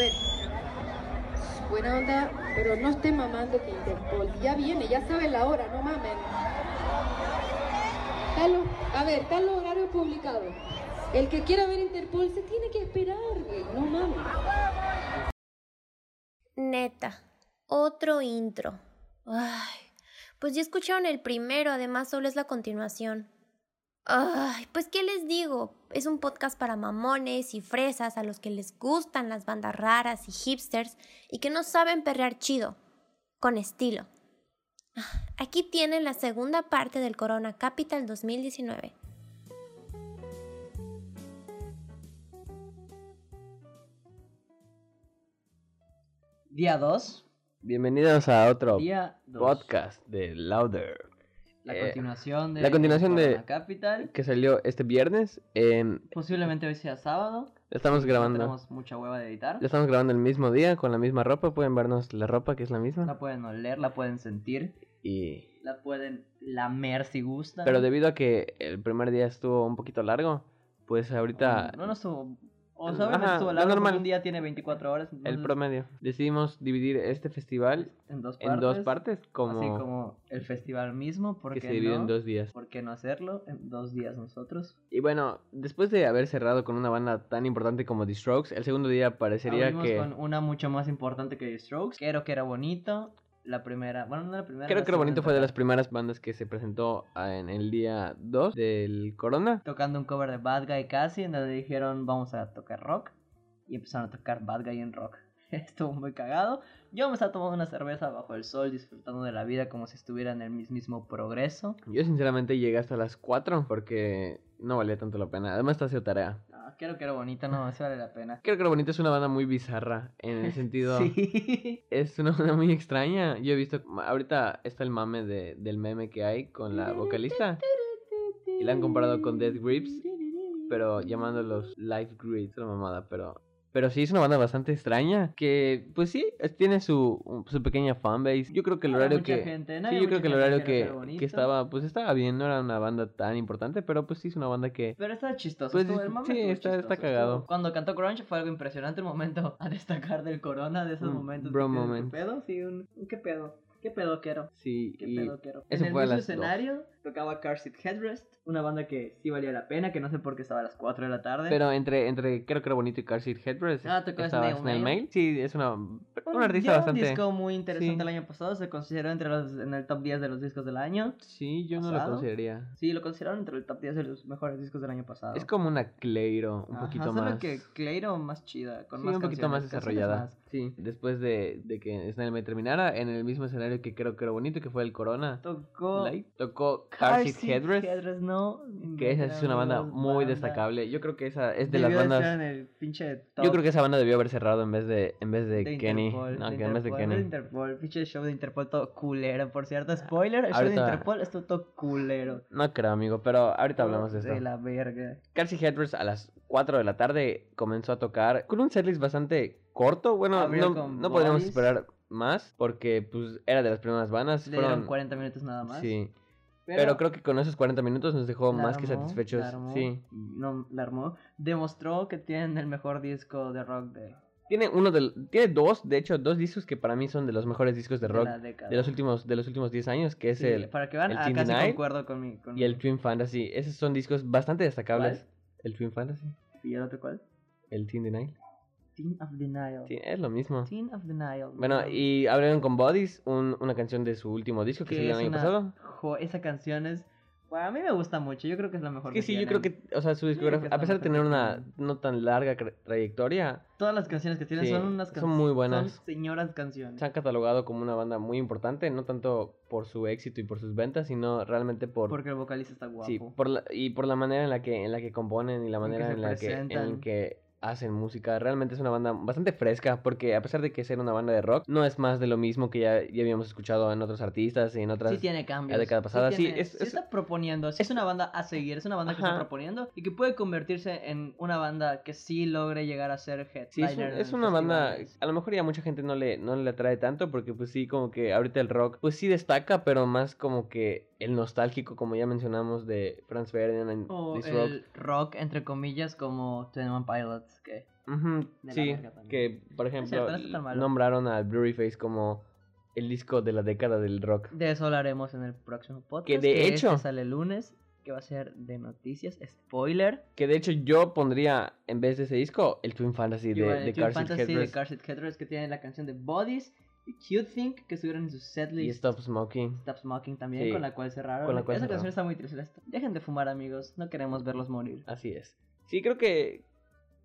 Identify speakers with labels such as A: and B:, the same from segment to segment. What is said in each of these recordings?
A: ver. Buena onda, pero no esté mamando que Interpol. Ya viene, ya sabe la hora, no mamen. Tal, a ver, tal horario publicado. El que quiera ver Interpol se tiene que esperar, güey, no mames.
B: Neta, otro intro. Ay, pues ya escucharon el primero, además solo es la continuación. Ay, pues qué les digo, es un podcast para mamones y fresas a los que les gustan las bandas raras y hipsters y que no saben perrear chido, con estilo. Aquí tienen la segunda parte del Corona Capital 2019.
C: Día 2.
D: Bienvenidos a otro
C: Día 2.
D: podcast de Louder.
C: La
D: Eh,
C: continuación de
D: la continuación de-
C: Capital.
D: Que salió este viernes. En,
C: Posiblemente hoy sea sábado.
D: estamos
C: No
D: grabando.
C: tenemos mucha hueva de editar.
D: Estamos grabando el mismo día con la misma ropa. Pueden vernos la ropa que es la misma.
C: La pueden oler, la pueden sentir,
D: Y...
C: la pueden lamer si gustan.
D: Pero debido a que el primer día estuvo un poquito largo, pues ahorita
C: No, no estuvo. O sea,
D: Ajá,
C: estuvo largo,
D: normal.
C: porque Un día tiene 24 horas.
D: el
C: entonces,
D: promedio. Decidimos dividir este festival
C: En dos partes.
D: en dos partes, como,
C: Así como el festival mismo. ¿Por
D: que
C: qué
D: se divide
C: no?
D: en dos días.
C: ¿Por qué no hacerlo en dos días nosotros?
D: Y bueno, después de haber cerrado con una banda tan importante como The Strokes, el segundo día parecería
C: Abrimos
D: que...
C: con una mucho más importante que The Strokes. Creo que era bonito. La primera, bueno, no la primera.
D: Creo
C: la
D: que lo bonito fue de las primeras bandas que se presentó ah, en el día 2 del Corona.
C: tocando un cover de Bad Guy casi, en donde dijeron vamos a tocar rock. Y empezaron a tocar Bad Guy en rock. Estuvo muy cagado. Yo me estaba tomando una cerveza bajo el sol, disfrutando de la vida como si estuviera en el mismísimo progreso.
D: Yo sinceramente llegué hasta las 4 porque no valía tanto la pena. Además está haciendo tarea.
C: Ah, creo que era bonito, no, sí vale la pena.
D: Creo que lo bonito es una banda muy bizarra en el sentido...
C: Sí.
D: Es una banda muy extraña. Yo he visto... Ahorita está el mame de, del meme que hay con la vocalista. Y la han comparado con Death Grips. Pero llamándolos Life Grips. Una mamada, pero... Pero sí, es una banda bastante extraña. Que, pues sí, tiene su, su pequeña fanbase. Yo creo que el horario
C: mucha
D: que...
C: gente, no
D: sí, yo creo que el horario
C: que
D: que, estaba, pues estaba bien. No era una banda tan importante, pero pues sí es una banda que...
C: Pero está chistoso.
D: Pues,
C: estuvo- el mame
D: sí, está- está
C: chistoso,
D: cagado.
C: estuvo- Cuando cantó Grunge fue algo impresionante, un momento a destacar del Corona, de esos momentos.
D: bro moment.
C: ¿Qué pedo? Sí, un, qué pedo. ¿Qué pedo quiero?
D: Sí,
C: ¿Qué
D: y...
C: pedo quiero?
D: eso
C: en el
D: fue
C: mismo
D: dos.
C: Tocaba Car Seat Headrest, una banda que sí valía la pena, que no sé por qué estaba a las 4 de la tarde.
D: Pero entre, entre creo que era bonito y Car Seat Headrest
C: Ah, tocó
D: estaba
C: Snail
D: Snail
C: Mail.
D: Mail. Sí, es una,
C: Un-
D: una artista bastante...
C: un disco muy interesante
D: sí.
C: el año pasado, se consideró entre los en el top 10 de los discos del año.
D: Sí, yo no lo
C: pasado.
D: consideraría.
C: Sí, lo consideraron entre el top 10 de los mejores discos del año pasado.
D: Es como una Cleiro, un
C: Ajá,
D: poquito
C: solo
D: más...
C: que Cleiro más chida, con
D: sí,
C: más
D: un poquito más desarrollada.
C: más.
D: Sí, después de, de que Snail Mail terminara, en el mismo escenario que creo que era bonito, que fue el Corona.
C: Tocó
D: Live, tocó Car Seat
C: Seat
D: Headrest,
C: no.
D: que esa es una banda muy
C: banda.
D: destacable. Yo creo que esa es de
C: Debió
D: las bandas...
C: estar en el pinche top
D: Yo creo que esa banda debió haber cerrado en vez de, en vez de,
C: de
D: Kenny.
C: Interpol,
D: no,
C: de
D: que en vez de
C: Interpol,
D: Kenny.
C: de Interpol, pinche show de Interpol todo culero, por cierto. Spoiler, el show de
D: Ahorita-
C: Interpol estuvo todo culero.
D: No creo, amigo, pero ahorita hablamos de esto.
C: De la verga.
D: Carsey Headrest a las 4 de la tarde comenzó a tocar con un setlist bastante corto. Bueno,
C: Abrió
D: no, no
C: Bodies.
D: esperar más porque pues era de las primeras bandas.
C: Le
D: Fueron,
C: 40 minutos nada más.
D: sí, pero, creo que con esos 40 minutos nos dejó más que
C: armó,
D: satisfechos.
C: la armó,
D: Sí.
C: No, la armó. Demostró que tienen el mejor disco de rock de,
D: Tiene uno de, tiene dos, de hecho, dos discos que para mí son de los mejores discos de
C: de
D: rock
C: década.
D: de los últimos de los últimos 10 años, que es
C: Sí,
D: el
C: para que vean,
D: el Teen
C: casi concuerdo con mi. Con
D: y el
C: mi-
D: Twin Fantasy. Esos son discos bastante destacables.
C: ¿Cuál?
D: El Twin Fantasy,
C: ¿Y el otro cuál?
D: el Teen Denial.
C: Teen of Denial.
D: Sí, es lo mismo.
C: Teen of Denial.
D: Bueno, y abrieron con Bodies, un- una canción de su último disco que, salió el año
C: una-
D: pasado.
C: jo- esa canción es. A mí me gusta mucho. Yo creo que es la mejor
D: Es que sí, yo creo que, o sea, su discografía, a pesar de tener una no tan larga tra- trayectoria,
C: Todas las canciones que tienen
D: Sí,
C: son unas
D: son
C: canciones.
D: muy buenas.
C: Son señoras canciones.
D: se han catalogado como una banda muy importante, no tanto por su éxito y por sus ventas, sino realmente por,
C: Porque el vocalista está guapo.
D: sí, por la, y por la manera en la que en la que componen y la
C: En
D: manera
C: se
D: en, la que en que hacen música. Realmente es una banda bastante fresca, porque a pesar de que ser una banda de rock, no es más de lo mismo que ya, ya habíamos escuchado en otros artistas y en otras
C: Sí tiene cambios.
D: década pasada, sí,
C: tiene-
D: es- es-
C: está proponiendo. es una banda a seguir. Es una banda que está proponiendo y que puede convertirse en una banda que sí logre llegar a ser headliner.
D: Sí, es, un- es una banda, a lo mejor ya mucha gente no le, no le atrae tanto porque pues sí, como que ahorita el rock, pues sí destaca, pero más como que el nostálgico, como ya mencionamos, de Franz Ferdinand and
C: O
D: This
C: el rock, entre comillas, como Twenty One Pilots. Que
D: sí, que por ejemplo
C: no
D: nombraron a Blurry Face como el disco de la década del rock.
C: De eso hablaremos en el próximo podcast.
D: Que de
C: este
D: hecho-
C: sale el lunes, que va a ser de noticias. Spoiler.
D: Que de hecho yo pondría en vez de ese disco el Twin Fantasy de, de
C: el Twin de
D: Headrest
C: Car Seat Headrest, que tiene la canción de Bodies Cute Think que estuvieron en su setlist.
D: y Stop Smoking.
C: Stop Smoking también,
D: Sí.
C: con la cual cerraron.
D: Con la cual
C: Esa
D: cerraron.
C: canción está muy triste. Dejen de fumar, amigos. No queremos verlos morir.
D: Así es. Sí, creo que.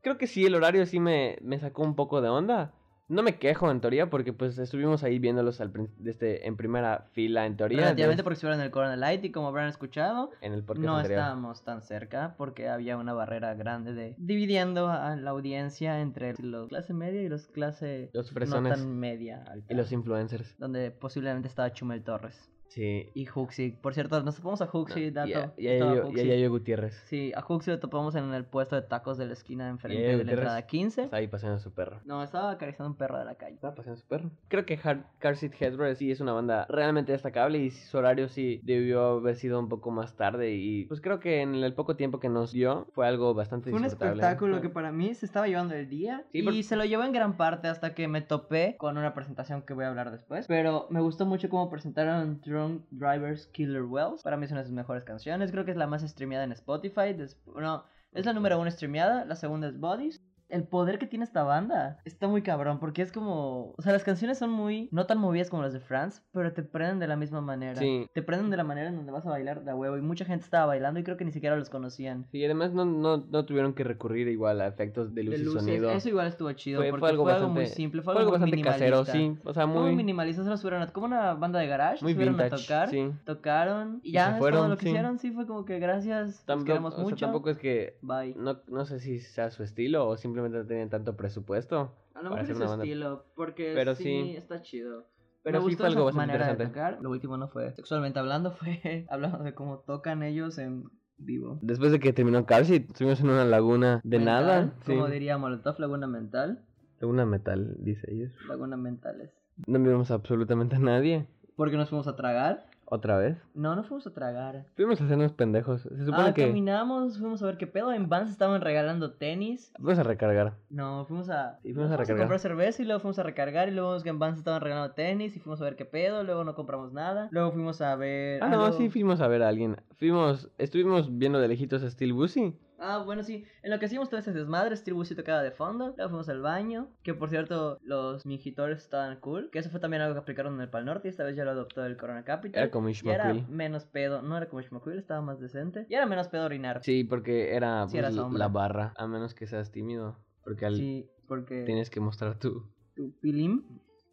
D: Creo que sí, el horario sí me, me sacó un poco de onda. No me quejo en teoría, porque pues estuvimos ahí viéndolos al, desde, en primera fila en teoría.
C: Relativamente
D: des-
C: porque estuvieron en el Corona Light y como habrán escuchado,
D: en el podcast
C: no
D: anterior.
C: estábamos tan cerca porque había una barrera grande de dividiendo a la audiencia entre los clase media y los clase
D: Los
C: no tan media alta.
D: y los influencers.
C: donde posiblemente estaba Chumel Torres
D: Sí.
C: y Huxi. Por cierto, nos topamos a Huxi,
D: Y
C: dato.
D: a- y a Yayo- y a
C: Huxi.
D: Yayo Gutiérrez.
C: Sí, a Huxi lo topamos en el puesto de tacos de la esquina enfrente de la entrada 15.
D: Está ahí paseando a su perro.
C: No, estaba acariciando un perro de la calle.
D: Estaba paseando a su perro. Creo que Hard Car Seat Headrest sí es una banda realmente destacable y su horario sí debió haber sido un poco más tarde y pues creo que en el poco tiempo que nos dio fue algo bastante
C: Fue un espectáculo que para mí se estaba llevando el día
D: Sí,
C: y se lo llevó en gran parte hasta que me topé con una presentación que voy a hablar después. Pero me gustó mucho cómo presentaron Drunk Drivers Killer Wells. Para mí es una de sus mejores canciones. Creo que es la más streameada en Spotify. No, es la número uno streameada. La segunda es Bodies. El poder que tiene esta banda está muy cabrón porque es como... O sea, las canciones son muy... No tan movidas como las de France, pero te prenden de la misma manera.
D: Sí.
C: Te prenden de la manera en donde vas a bailar de huevo y mucha gente estaba bailando y creo que ni siquiera los conocían.
D: Sí, además no, no, no tuvieron que recurrir igual a efectos de luz
C: de
D: y
C: luces.
D: sonido.
C: Eso igual estuvo chido
D: Fue-
C: porque
D: fue algo
C: muy
D: bastante-
C: simple, fue
D: Fue
C: algo,
D: algo
C: muy
D: bastante casero, sí. O sea,
C: Fue muy
D: muy,
C: minimalista, solo subieron a- como una banda de garage,
D: muy
C: subieron
D: vintage.
C: a tocar,
D: Sí.
C: tocaron y
D: Y
C: ya
D: se fueron,
C: todo lo que
D: sí.
C: hicieron, sí fue como que gracias,
D: Tampoco,
C: queremos
D: o sea,
C: mucho.
D: tampoco es que
C: Bye.
D: no, no sé si sea su estilo o simplemente no tienen tanto presupuesto.
C: A lo mejor es estilo, porque
D: Pero
C: sí,
D: sí.
C: está chido.
D: Pero
C: Me
D: sí
C: gustó
D: fue algo bastante
C: manera de
D: interesante.
C: tocar. Lo último no fue sexualmente hablando, fue hablando de cómo tocan ellos en vivo.
D: Después de que terminó Calci, estuvimos en una laguna de
C: Mental,
D: nada. Sí.
C: Como diría Molotov, laguna mental.
D: Laguna metal, dice ellos.
C: Laguna mentales.
D: No vimos absolutamente a nadie.
C: Porque nos fuimos a tragar.
D: ¿Otra vez?
C: No, no fuimos a tragar.
D: Fuimos a hacernos pendejos. Se supone
C: Ah,
D: que
C: caminamos, fuimos a ver qué pedo. En Vans estaban regalando tenis.
D: fuimos a recargar.
C: No, fuimos a.
D: Sí, fuimos a
C: a
D: recargar.
C: comprar cerveza y luego fuimos a recargar. Y luego vimos que en Vans estaban regalando tenis. Y fuimos a ver qué pedo. Luego no compramos nada. Luego fuimos a ver.
D: Ah, no,
C: luego-
D: sí fuimos a ver a alguien. Fuimos, estuvimos viendo de lejitos a Steel Busy.
C: Ah, bueno, sí. En lo que hacíamos todo ese desmadre, Busey tocaba de fondo. Luego fuimos al baño. Que por cierto, los mingitores estaban cool. Que eso fue también algo que aplicaron en el Pal Norte. Y esta vez ya lo adoptó el Corona Capital.
D: Era como
C: y era
D: Ishmael.
C: menos pedo. No era como Ishmael, estaba más decente. Y era menos pedo orinar.
D: Sí, porque era,
C: Sí, era
D: pues, la barra. A menos que seas tímido. Porque al-
C: Sí, porque.
D: tienes que mostrar tu...
C: tu pilim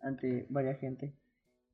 C: ante varias gente.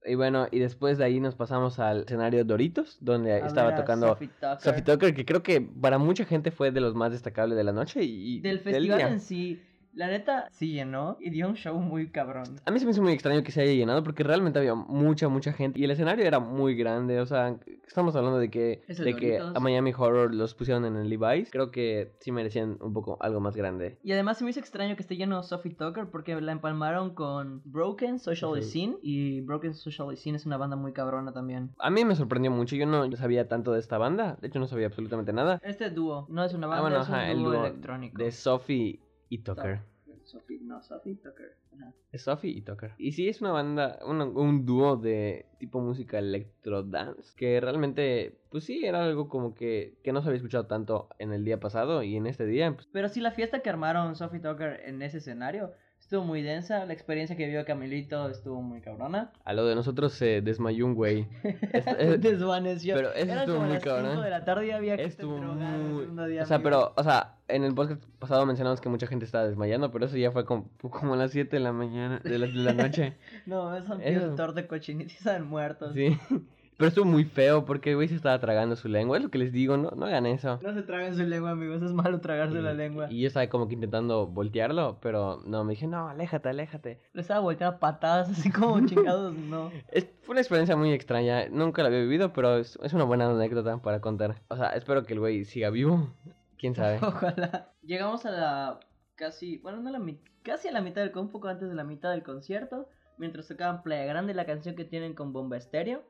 D: Y bueno, y después de ahí nos pasamos al escenario Doritos, donde
C: A
D: estaba
C: ver
D: tocando
C: Sophie Tucker.
D: Sophie Tucker, que creo que para mucha gente fue de los más destacables de la noche y
C: Del festival en sí, la neta sí llenó y dio un show muy cabrón.
D: A mí se me hizo muy extraño que se haya llenado porque realmente había mucha, mucha gente y el escenario era muy grande. O sea, estamos hablando de que, de que a Miami Horror los pusieron en el Levi's. Creo que sí merecían un poco algo más grande.
C: Y además se me hizo extraño que esté lleno Sophie Tucker porque la empalmaron con Broken Social. Scene y Broken Social Scene es una banda muy cabrona también.
D: A mí me sorprendió mucho. Yo no sabía tanto de esta banda. De hecho, no sabía absolutamente nada.
C: Este dúo, no es una banda,
D: Ah, bueno,
C: es un
D: ajá, el
C: dúo electrónico.
D: De Sophie y Tucker.
C: Sophie, no, Sophie Tucker. Ajá.
D: Es Sophie y Tucker. Y sí, es una banda, un, un dúo de tipo música electro dance. Que realmente, pues sí, era algo como que, que no se había escuchado tanto en el día pasado. Y en este día, pues
C: Pero sí, la fiesta que armaron Sophie Tucker en ese escenario estuvo muy densa. La experiencia que vivió Camilito estuvo muy cabrona.
D: a lo de nosotros se desmayó un güey. Es- es-
C: desvaneció.
D: pero eso
C: Eran
D: estuvo
C: como
D: muy
C: las
D: cabrón.
C: 5 de la tarde y había que
D: Estuvo muy...
C: día,
D: O sea,
C: amigo.
D: pero, o sea, en el podcast pasado mencionamos que mucha gente estaba desmayando, pero eso ya fue como, como a las 7 de la mañana, de la, de la noche.
C: No, esos
D: Eso.
C: son doctor de cochinita y están muertos.
D: sí. Pero estuvo muy feo porque el güey se estaba tragando su lengua. Es lo que les digo, no, no hagan eso.
C: No se traguen su lengua, amigos. Es malo tragarse
D: Y-
C: la lengua.
D: Y yo estaba como que intentando voltearlo, pero no, me dije, no, aléjate, aléjate.
C: Le estaba volteando patadas, así como chingados, no.
D: Es, fue una experiencia muy extraña, nunca la había vivido, pero es, es una buena anécdota para contar. O sea, espero que el güey siga vivo, quién sabe.
C: Ojalá. Llegamos a la casi, bueno, no la mi- casi a la mitad del un poco antes de la mitad del concierto, mientras tocaban Playa Grande, la canción que tienen con Bomba Estéreo,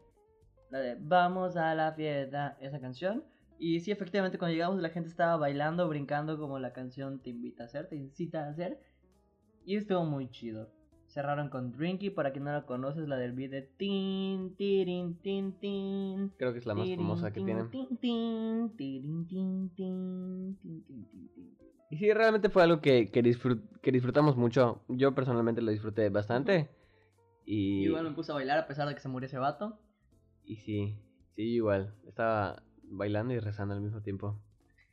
C: la de Vamos a la fiesta, esa canción. Y sí, efectivamente, cuando llegamos la gente estaba bailando, brincando como la canción te invita a hacer, te incita a hacer. Y estuvo muy chido. Cerraron con Drinky, para quien no la conoces, la del beat de tin, tirin, tin, tin.
D: Creo que es la más famosa que tienen.
C: tin, tin, tirin, tin, tin, tin, tin, tin, tin.
D: Y sí, realmente fue algo que, que, disfrut- que disfrutamos mucho. Yo personalmente lo disfruté bastante. Y,
C: igual me puse a bailar a pesar de que se murió ese vato.
D: Y sí, sí, igual. Estaba bailando y rezando al mismo tiempo.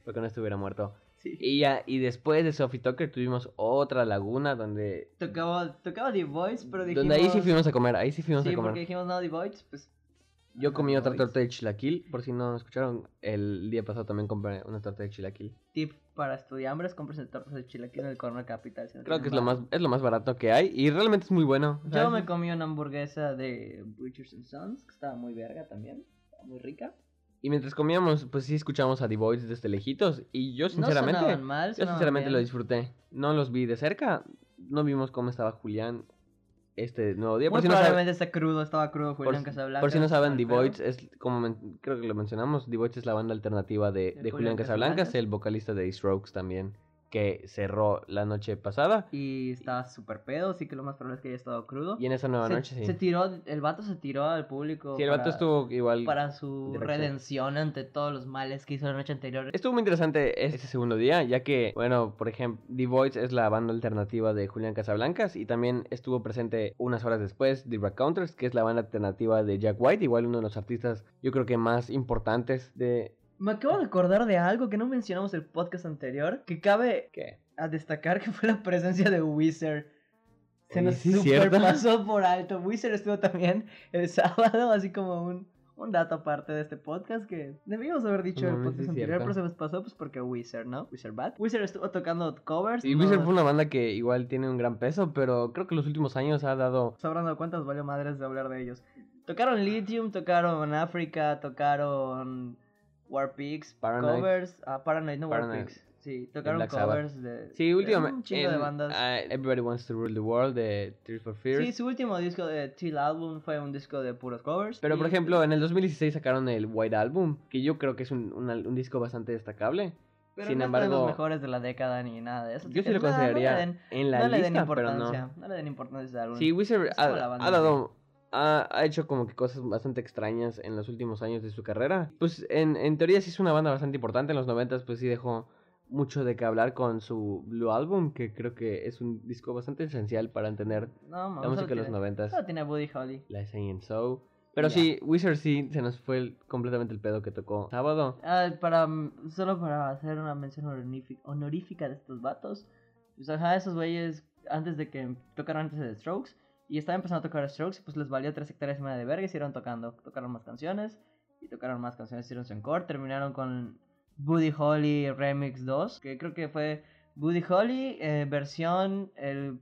D: Porque no estuviera muerto.
C: Sí.
D: Y ya, y después de Sophie Tucker tuvimos otra laguna donde...
C: Tocaba, tocaba The Voice, pero dijimos...
D: Donde ahí sí fuimos a comer, ahí sí fuimos
C: Sí,
D: a comer.
C: porque dijimos no, The Voice, pues...
D: Yo comí otra torta de chilaquil, por si no escucharon, el día pasado también compré una torta de chilaquil.
C: Tip para estudiambres, compren tortas de chilaquil en el Corner Capital. si no
D: Creo que es lo más es lo más barato que hay y realmente es muy bueno.
C: Yo me comí una hamburguesa de Butchers and Sons, que estaba muy verga también, estaba muy rica.
D: Y mientras comíamos, pues sí escuchamos a The Voice desde lejitos y yo
C: no
D: sinceramente
C: sonaban mal,
D: yo sinceramente lo disfruté. No los vi de cerca, no vimos cómo estaba Julián este nuevo día.
C: Muy
D: Por si, no saben,
C: probablemente está crudo, estaba crudo
D: por,
C: Julián Casablanca.
D: por si no saben, The es como men- creo que lo mencionamos, The es la banda alternativa de,
C: De Julián
D: Julián Casablancas,
C: Casablancas.
D: el vocalista de Strokes también, que cerró la noche pasada.
C: Y estaba súper pedo, así que lo más probable es que haya estado crudo.
D: Y en esa nueva
C: se,
D: noche, sí.
C: se tiró, el vato se tiró al público.
D: Sí, el vato
C: para-
D: estuvo igual.
C: Para su
D: directo.
C: redención ante todos los males que hizo la noche anterior.
D: Estuvo muy interesante ese segundo día, ya que, bueno, por ejemplo, The Voice es la banda alternativa de Julián Casablancas y también estuvo presente unas horas después The Counters, que es la banda alternativa de Jack White, igual uno de los artistas yo creo que más importantes de...
C: Me acabo de acordar de algo que no mencionamos el podcast anterior, que cabe
D: ¿Qué?
C: a destacar que fue la presencia de Wizard. Se nos
D: sí,
C: super
D: ¿cierto?
C: pasó por alto. Wizard estuvo también el sábado, así como un, un dato aparte de este podcast que debíamos haber dicho en
D: No,
C: el
D: sí,
C: podcast anterior, pero se nos pasó pues porque Wizard, ¿no? Wizard Bad. Wizard estuvo tocando covers.
D: Y
C: no-
D: Wizard fue una banda que igual tiene un gran peso, pero creo que en los últimos años ha dado...
C: Cuenta, nos valió madres de hablar de ellos. Tocaron Lithium, tocaron África, tocaron Warpix,
D: Paranoid.
C: covers. Ah, Paranoid, no. Warpix. Sí, tocaron covers de.
D: Sí, últimamente...
C: Un chingo de
D: en,
C: bandas.
D: ah, Everybody Wants to Rule the World de Tears for Fears.
C: Sí, su último disco de Till Album fue un disco de puros covers.
D: Pero por
C: y-
D: ejemplo, en el 2016 sacaron el White Album, que yo creo que es un, un un disco bastante destacable.
C: pero
D: sin
C: no está de
D: embargo-
C: los mejores de la década ni nada de eso.
D: Yo sí lo consideraría
C: No le den,
D: en la
C: no le den
D: lista, pero
C: importancia.
D: no.
C: No le den importancia a ese álbum.
D: Sí, Wizard ha, ha
C: en
D: dado. Ha, ha hecho como que cosas bastante extrañas en los últimos años de su carrera. Pues en, en teoría sí es una banda bastante importante. En los 90 pues sí dejó mucho de qué hablar con su Blue Album, que creo que es un disco bastante esencial para entender
C: No,
D: la música de los 90
C: Solo tiene Buddy Holly.
D: la Singing Soul. Pero sí, Wizard sí se nos fue el- completamente el pedo que tocó sábado.
C: Ah, para, solo para hacer una mención honorífica, honorífica de estos vatos. Pues ajá, esos güeyes, antes de que tocaran antes de Strokes, y estaban empezando a tocar Strokes, pues les valió tres hectáreas y media de verga y siguieron tocando. Tocaron más canciones, y tocaron más canciones, hicieron su encore, terminaron con Buddy Holly Remix 2, que creo que fue Buddy Holly, eh, versión el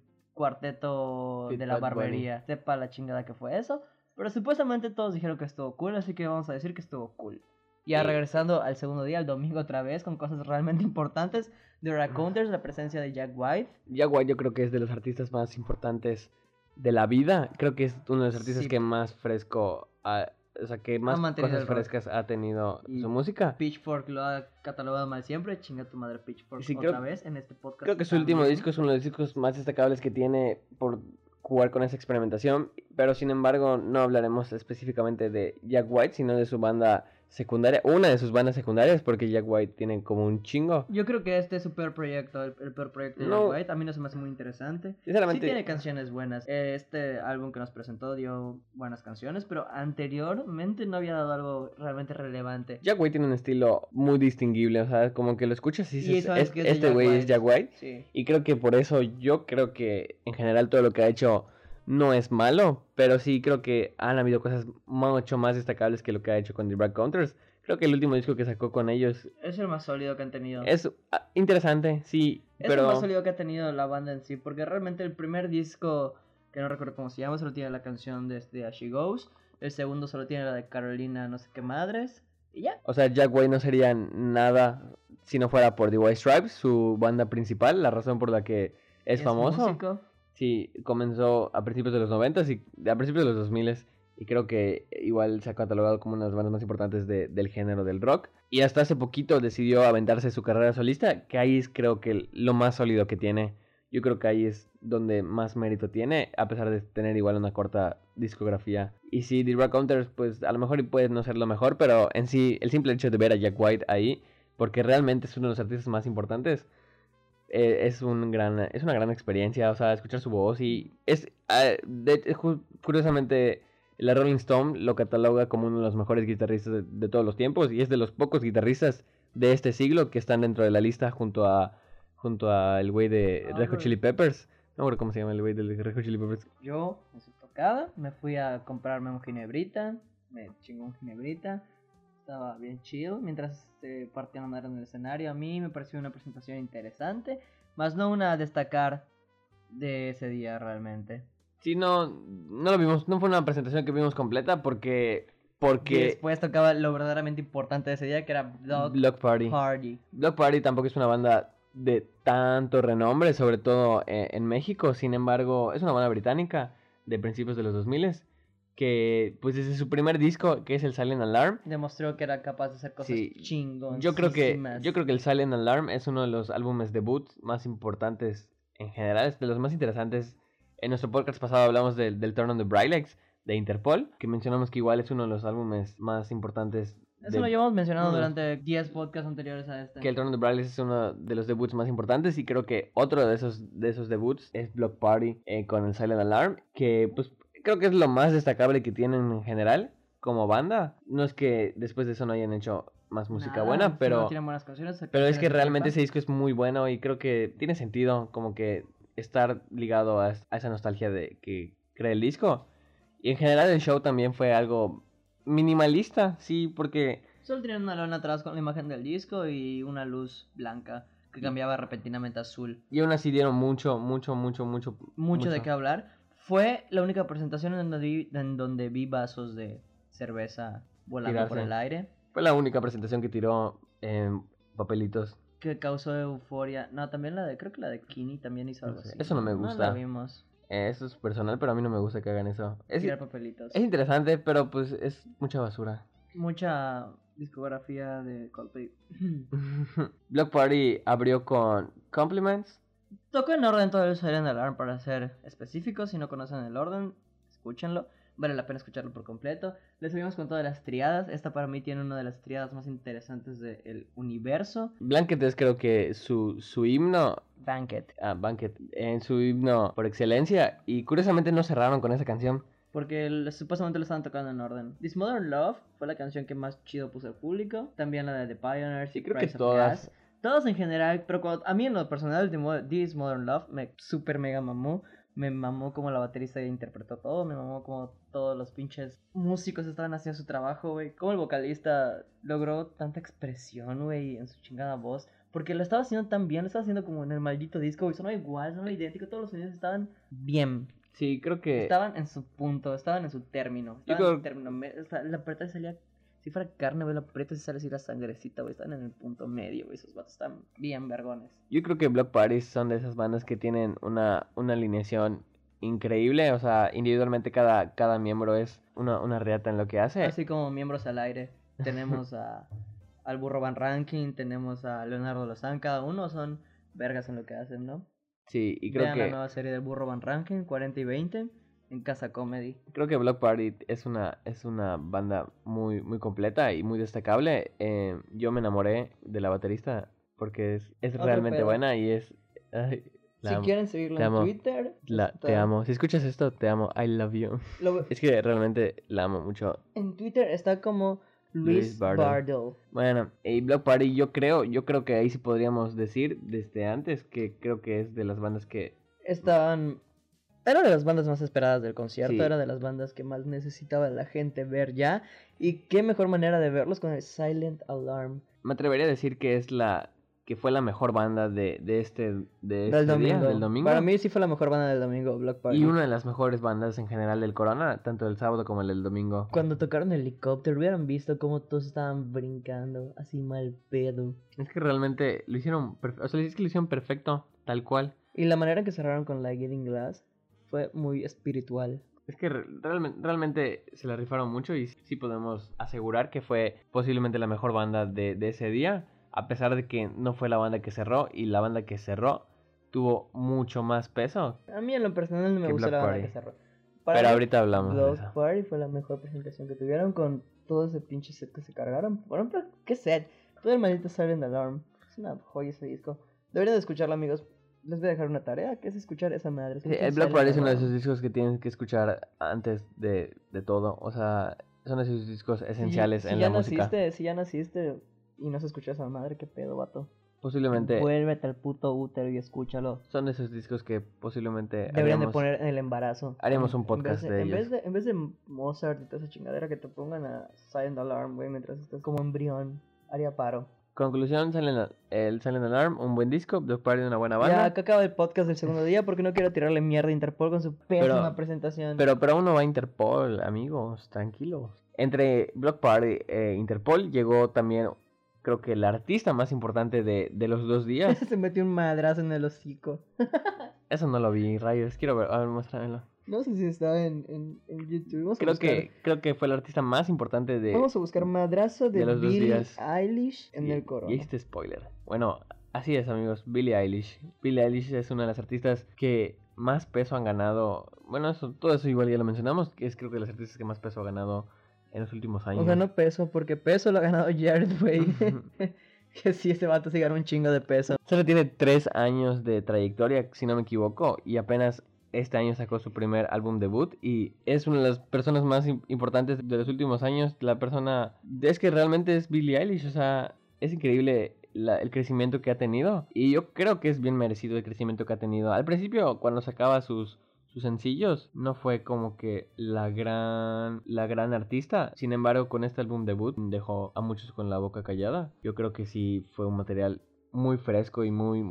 C: cuarteto de la
D: Bunny.
C: barbería. Sepa la chingada que fue eso. Pero supuestamente todos dijeron que estuvo cool, así que vamos a decir que estuvo cool. Ya
D: Sí.
C: regresando al segundo día, al domingo otra vez, con cosas realmente importantes. The Raconteurs, la presencia de Jack White.
D: Jack White yo creo que es de los artistas más importantes de la vida. Creo que es uno de los artistas
C: Sí.
D: que más fresco, ha- o sea, que más cosas frescas ha tenido
C: Y
D: su música.
C: Pitchfork lo ha catalogado mal siempre. Chinga tu madre Pitchfork
D: Sí,
C: otra
D: creo-
C: vez en este podcast.
D: Creo que su último disco es uno de los discos más destacables que tiene por jugar con esa experimentación, pero sin embargo no hablaremos específicamente de Jack White, sino de su banda secundaria, una de sus bandas secundarias, porque Jack White tiene como un chingo.
C: Yo creo que este es su peor proyecto, el, el peor proyecto de
D: No.
C: Jack White. A mí no se me hace muy interesante. Sí
D: Sinceramente,
C: tiene canciones buenas. Eh, Este álbum que nos presentó dio buenas canciones, pero anteriormente no había dado algo realmente relevante.
D: Jack White tiene un estilo muy distinguible, o sea, como que lo escuchas y
C: Y
D: dices,
C: sabes
D: "Es-
C: que es de
D: este güey es
C: White".
D: Jack White.
C: Sí.
D: Y creo que por eso yo creo que en general todo lo que ha hecho no es malo, pero sí creo que han habido cosas mucho más destacables que lo que ha hecho con The Black Counters. Creo que el último disco que sacó con ellos
C: Es el más sólido que han tenido.
D: es ah, interesante, sí,
C: Es
D: pero
C: el más sólido que ha tenido la banda en sí, porque realmente el primer disco, que no recuerdo cómo se llama, solo tiene la canción de este As She Goes. El segundo solo tiene la de Carolina, no sé qué madres. Y ya.
D: o sea, Jack White no sería nada si no fuera por The White Stripes, su banda principal, la razón por la que es, famoso.
C: músico.
D: Sí, comenzó a principios de los 90 y a principios de los 2000 y creo que igual se ha catalogado como una de las bandas más importantes de- del género del rock. Y hasta hace poquito decidió aventarse su carrera solista, que ahí es creo que lo más sólido que tiene. Yo creo que ahí es donde más mérito tiene, a pesar de tener igual una corta discografía. Y sí, The Rock Hunters, pues a lo mejor puede no ser lo mejor, pero en sí, el simple hecho de ver a Jack White ahí, porque realmente es uno de los artistas más importantes, eh, es, un gran, es una gran experiencia, o sea, escuchar su voz y es, ah, de- curiosamente, la Rolling Stone lo cataloga como uno de los mejores guitarristas de, de todos los tiempos y es de los pocos guitarristas de este siglo que están dentro de la lista junto a junto a el güey de
C: Ah,
D: Red Hot. Chili Peppers. No recuerdo cómo se llama el güey del Red Hot Chili Peppers.
C: Yo, en su tocada, me fui a comprarme un ginebrita, me chingó un ginebrita, estaba bien chido, mientras se partían a andar en el escenario, a mí me pareció una presentación interesante, más no una a destacar de ese día realmente.
D: Sí, no, no lo vimos, no fue una presentación que vimos completa porque
C: Que
D: porque
C: después tocaba lo verdaderamente importante de ese día, que era Block
D: Block Party.
C: Party.
D: Block Party tampoco es una banda de tanto renombre, sobre todo eh, en México. Sin embargo, es una banda británica de principios de los 2000 que, pues desde su primer disco, que es el Silent Alarm,
C: Demostró que era capaz de hacer cosas
D: Sí,
C: chingonas.
D: yo creo que yo creo que el Silent Alarm es uno de los álbumes debut más importantes en general, es de los más interesantes. En nuestro podcast pasado hablamos del, del Turn on the Brylex de Interpol, que mencionamos que igual es uno de los álbumes más importantes.
C: Eso
D: de-
C: lo llevamos mencionado
D: uno de-
C: durante 10 podcasts anteriores a este.
D: que el Turn on the Brylex es uno de los debuts más importantes y creo que otro de esos de esos debuts es Block Party eh, con el Silent Alarm, que pues creo que es lo más destacable que tienen en general como banda. No es que después de eso no hayan hecho más música
C: Nada,
D: buena, pero
C: tienen buenas canciones,
D: pero es que realmente ese disco es muy bueno y creo que tiene sentido como que estar ligado a, a esa nostalgia de que crea el disco. Y en general el show también fue algo minimalista, sí, porque
C: Solo tenían una lona atrás con la imagen del disco y una luz blanca que cambiaba repentinamente a azul.
D: y aún así dieron mucho, mucho, mucho, mucho,
C: Mucho, de qué hablar. Fue la única presentación en donde vi, en donde vi vasos de cerveza volando por el aire.
D: Fue la única presentación que tiró en papelitos.
C: Que causó euforia. No, también la de, creo que la de Kini también hizo algo
D: No sé,
C: así.
D: eso no me
C: la
D: gusta.
C: vimos.
D: Eh, eso es personal, pero a mí no me gusta que hagan eso. Es,
C: Tirar papelitos.
D: es interesante, pero pues es mucha basura.
C: Mucha discografía de Coldplay.
D: Block Party abrió con Compliments.
C: Toco en orden todo el Silent Alarm para ser específicos. Si no conocen el orden, escúchenlo. Vale la pena escucharlo por completo. Les seguimos con todas las triadas. Esta para mí tiene una de las triadas más interesantes del universo.
D: Blanket es creo que su, su himno,
C: Banquet.
D: ah, Banquet, en su himno por excelencia. Y curiosamente no cerraron con esa canción.
C: Porque el- supuestamente lo estaban tocando en orden. This Modern Love fue la canción que más chido puso el público. También la de The Pioneers.
D: Sí,
C: y
D: creo que
C: of
D: todas.
C: Gas. Todos en general, pero cuando- a mí en lo personal, Mo- This Modern Love me super mega mamó. Me mamó como la baterista interpretó todo, me mamó como todos los pinches músicos estaban haciendo su trabajo, güey. Como el vocalista logró tanta expresión, güey, en su chingada voz. Porque lo estaba haciendo tan bien, lo estaba haciendo como en el maldito disco, güey. Sonaba igual, sonaba idéntico, todos los sonidos estaban bien.
D: Sí, creo que...
C: Estaban en su punto, estaban en su término. Estaban
D: creo-
C: en su término. o sea, la apretada salía. Si fuera carne, güey, la apretas y sale así la sangrecita, güey. Estaban en el punto medio, güey. Esos vatos están bien vergones.
D: Yo creo que Block Parties son de esas bandas que tienen una, una alineación increíble. O sea, individualmente cada, cada miembro es una, una reata en lo que hace.
C: Así como miembros al aire. Tenemos a, al burro Van Ranking, tenemos a Leonardo Lozán. Cada uno son vergas en lo que hacen, ¿no?
D: Sí, y creo
C: Vean la
D: que,
C: nueva serie del burro Van Ranking, 40 y 20, en Casa Comedy.
D: creo que Block Party es una, es una banda muy, muy completa y muy destacable. Eh, yo me enamoré de la baterista porque es, es realmente
C: pedo.
D: buena y es... ay,
C: si
D: amo.
C: quieren seguirlo
D: Te
C: en
D: amo.
C: Twitter,
D: La-
C: está-
D: te amo. Si escuchas esto, te amo. I love you.
C: lo-
D: Es que realmente la amo mucho.
C: en Twitter está como
D: Luis
C: Luis
D: Bardell.
C: Bardell.
D: Bueno, y Block Party yo creo, yo creo que ahí sí podríamos decir desde antes que creo que es de las bandas que
C: Estaban. Era de las bandas más esperadas del concierto,
D: Sí.
C: era de las bandas que más necesitaba la gente ver ya. Y qué mejor manera de verlos con el Silent Alarm
D: me atrevería a decir que es la que fue la mejor banda de, de este de
C: del
D: este
C: domingo.
D: día, del domingo.
C: Para mí sí fue la mejor banda del domingo, Block Party.
D: y una de las mejores bandas en general del Corona, tanto el sábado como el del domingo.
C: Cuando tocaron el helicóptero, hubieran visto cómo todos estaban brincando, así mal pedo.
D: Es que realmente lo hicieron, o sea, es que lo hicieron perfecto, tal cual.
C: Y la manera en que cerraron con la Getting Glass fue muy espiritual.
D: Es que re- realmente, realmente se la rifaron mucho y sí podemos asegurar que fue posiblemente la mejor banda de, de ese día, a pesar de que no fue la banda que cerró y la banda que cerró tuvo mucho más peso.
C: A mí en lo personal no me
D: Que
C: gusta
D: Block
C: la banda
D: Party.
C: que cerró. Para
D: Pero
C: mí,
D: ahorita hablamos de
C: Block
D: eso.
C: Party fue la mejor presentación que tuvieron con todo ese pinche set que se cargaron. Bueno, pero qué set. Todo el maldito Silent Alarm. Es una joya ese disco. Deberían de escucharlo, amigos. Les voy a dejar una tarea, que es escuchar esa madre.
D: Sí,
C: Escuchen
D: el Black Party es uno de esos discos que tienes que escuchar antes de, de todo. O sea, son esos discos
C: Si-
D: esenciales
C: si
D: en
C: ya
D: la música.
C: naciste, Si ya naciste y no se escucha esa madre, qué pedo, vato.
D: Posiblemente
C: Vuélvete al puto útero y escúchalo.
D: son de esos discos que posiblemente
C: Deberían de
D: haríamos-
C: poner en el embarazo.
D: haríamos un
C: En- en
D: podcast de
C: en
D: ellos.
C: Vez de, en vez de Mozart y toda esa chingadera que te pongan a Silent Alarm, güey, mientras estás como embrión, haría paro.
D: Conclusión, Silent- el Silent Alarm, un buen disco, Black Party una buena banda.
C: Ya, acá acaba el podcast del segundo día porque no quiero tirarle mierda a Interpol con su pésima
D: Pero-
C: presentación.
D: Pero, pero aún no va a Interpol, amigos, tranquilos. Entre Block Party e Interpol llegó también, creo que el artista más importante de, de los dos días.
C: se metió un madrazo en el hocico.
D: Eso no lo vi, rayos, quiero ver, a ver, muéstramelo.
C: No sé si estaba en, en, en YouTube. Vamos a
D: Creo
C: buscar,
D: que, creo que fue el artista más importante de...
C: Vamos a buscar madrazo de,
D: de
C: Billie. Eilish en
D: y-
C: el coro.
D: Y este spoiler. Bueno, así es, amigos. Billie Eilish. Billie Eilish es una de las artistas que más peso han ganado. Bueno, eso, todo eso igual ya lo mencionamos. Que es creo que de las artistas que más peso ha ganado en los últimos años.
C: O sea, no peso, porque peso lo ha ganado Jared Way. que sí, ese vato se ganó un chingo de peso.
D: Solo tiene tres años de trayectoria, si no me equivoco, y apenas este año sacó su primer álbum debut y es una de las personas más im- importantes de los últimos años. La persona es que realmente es Billie Eilish, o sea, es increíble el crecimiento que ha tenido y yo creo que es bien merecido el crecimiento que ha tenido. Al principio, cuando sacaba sus sus sencillos no fue como que la gran la gran artista sin embargo con este álbum debut dejó a muchos con la boca callada yo creo que sí fue un material muy fresco y muy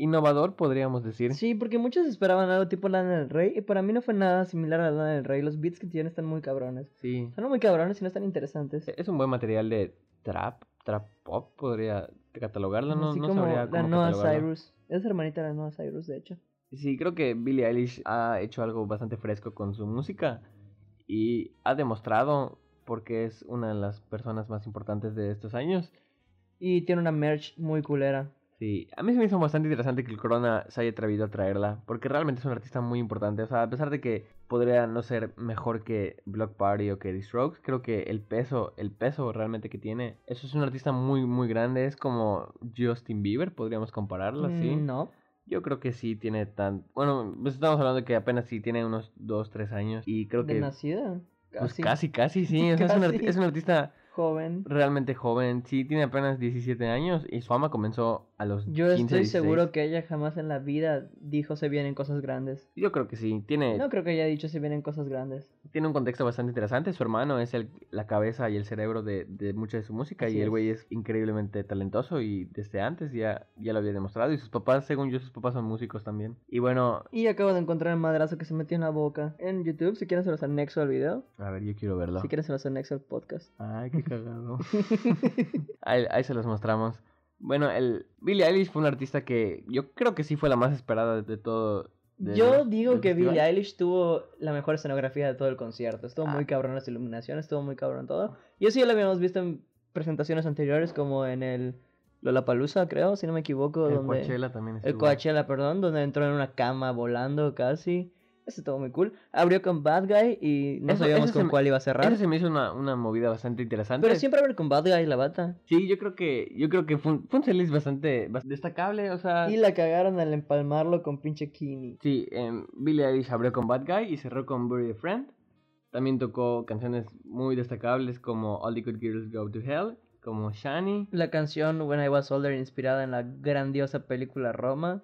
D: innovador podríamos decir
C: Sí, porque muchos esperaban algo tipo Lana del Rey. Y para mí no fue nada similar a Lana del Rey. Los beats que tiene están muy cabrones.
D: sí
C: Son muy cabrones y no están interesantes.
D: es un buen material de trap trap pop podría catalogarlo no,
C: Así
D: no
C: como
D: sabría
C: la Noah. Cyrus. Es hermanita de la Noah Cyrus, de hecho.
D: Sí, creo que Billie Eilish ha hecho algo bastante fresco con su música y ha demostrado porque es una de las personas más importantes de estos años.
C: Y tiene una merch muy culera.
D: Sí, a mí se me hizo bastante interesante que el Corona se haya atrevido a traerla, porque realmente es un artista muy importante. O sea, a pesar de que podría no ser mejor que Block Party o que The Strokes, creo que el peso, el peso realmente que tiene, eso es un artista muy, muy grande. Es como Justin Bieber, podríamos compararlo así.
C: Mm, No.
D: Yo creo que sí tiene tan... Bueno, pues estamos hablando de que apenas sí tiene unos 2, 3 años. Y creo
C: De
D: que...
C: nacida.
D: Pues
C: Casi.
D: casi, casi, sí. o sea, es, un, es un artista
C: Joven.
D: realmente joven. Sí, tiene apenas 17 años y su fama comenzó a los
C: Yo
D: 15,
C: estoy
D: 16.
C: seguro que ella jamás en la vida dijo se vienen cosas grandes.
D: Yo creo que sí. Tiene,
C: No creo que haya dicho se vienen cosas grandes.
D: tiene un contexto bastante interesante. Su hermano es el, la cabeza y el cerebro de, de mucha de su música
C: Así
D: y el güey es increíblemente talentoso y desde antes ya, ya lo había demostrado. Y sus papás, según yo, sus papás son músicos también. Y bueno,
C: Y acabo de encontrar el madrazo que se metió en la boca. En YouTube, si quieren se los anexo al video.
D: a ver, yo quiero verlo.
C: Si quieren se los anexo al podcast.
D: Ay, qué cagado. ahí, ahí se los mostramos. Bueno, el Billie Eilish fue un artista que yo creo que sí fue la más esperada de, todo. de
C: Yo digo que
D: festival.
C: Billie Eilish tuvo la mejor escenografía de todo el concierto. Estuvo
D: Ah.
C: muy cabrón las iluminaciones, estuvo muy cabrón todo. Y eso ya lo habíamos visto en presentaciones anteriores, como en el Lollapalooza, creo, si no me equivoco.
D: El
C: donde...
D: Coachella también
C: El. Coachella, perdón, donde entró en una cama volando casi. Eso estuvo muy cool. Abrió con Bad Guy y no
D: Eso-
C: sabíamos
D: eso
C: con
D: me-
C: cuál iba a cerrar.
D: Eso se me hizo una, una movida bastante interesante.
C: Pero siempre abre con Bad Guy la bata.
D: Sí, yo creo que yo creo que fue un, fue un bastante, bas- destacable, o sea...
C: Y la cagaron al empalmarlo con pinche Kini.
D: Sí, em, Billie Eilish abrió con Bad Guy y cerró con Bury a Friend. También tocó canciones muy destacables como All the Good Girls Go to Hell, como Shani,
C: La canción When I Was Older inspirada en la grandiosa película Roma.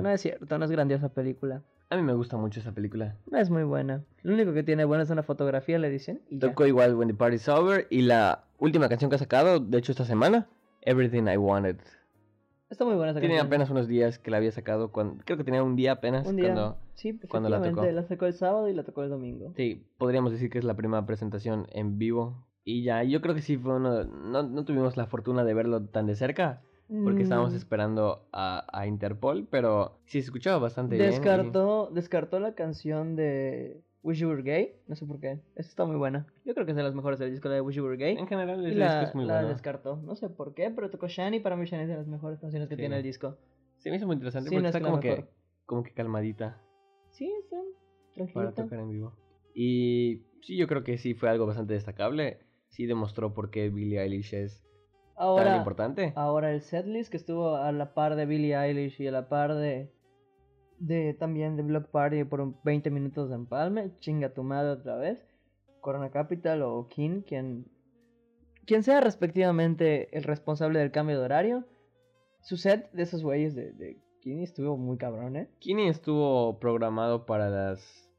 C: No es cierto, no es grandiosa película.
D: A mí me gusta mucho esa película.
C: Es muy buena. Lo único que tiene bueno es una fotografía, la edición. Y ya.
D: Tocó igual When the Party's Over y la última canción que ha sacado, de hecho esta semana, Everything I Wanted.
C: Está muy buena esa
D: Tiene
C: canción.
D: apenas unos días que la había sacado, cuando, creo que tenía un día apenas
C: Un día.
D: cuando...
C: Sí,
D: cuando la tocó.
C: la sacó el sábado y la tocó el domingo.
D: Sí, podríamos decir que es la primera presentación en vivo. Y ya, yo creo que sí fue uno... No, no tuvimos la fortuna de verlo tan de cerca, porque estábamos
C: Mm,
D: esperando a, a Interpol, pero sí se escuchaba bastante bien. y-
C: Descartó, descartó la canción de Wish You Were Gay, no sé por qué. Esta está muy buena. Yo creo que es de las mejores del disco, la de Wish You Were Gay.
D: En general,
C: Y
D: el
C: la,
D: disco es muy
C: la
D: bueno.
C: descartó. No sé por qué, pero tocó Shani. Para mí, Shani es de las mejores canciones que
D: Sí.
C: tiene el disco.
D: Se me hizo muy interesante
C: Sí,
D: porque
C: no es
D: está
C: la
D: como que, como que calmadita
C: Sí, está
D: para
C: tranquilita.
D: tocar en vivo. Y sí, yo creo que sí fue algo bastante destacable. Sí demostró por qué Billie Eilish es tan
C: Ahora,
D: importante.
C: ahora el setlist que estuvo a la par de Billie Eilish y a la par de, de también de Block Party por un 20 minutos de empalme. Chinga tu madre otra vez. Corona Capital o King, quien, quien sea respectivamente el responsable del cambio de horario. Su set de esos güeyes de, de King estuvo muy cabrón, ¿eh?
D: Kini estuvo programado para las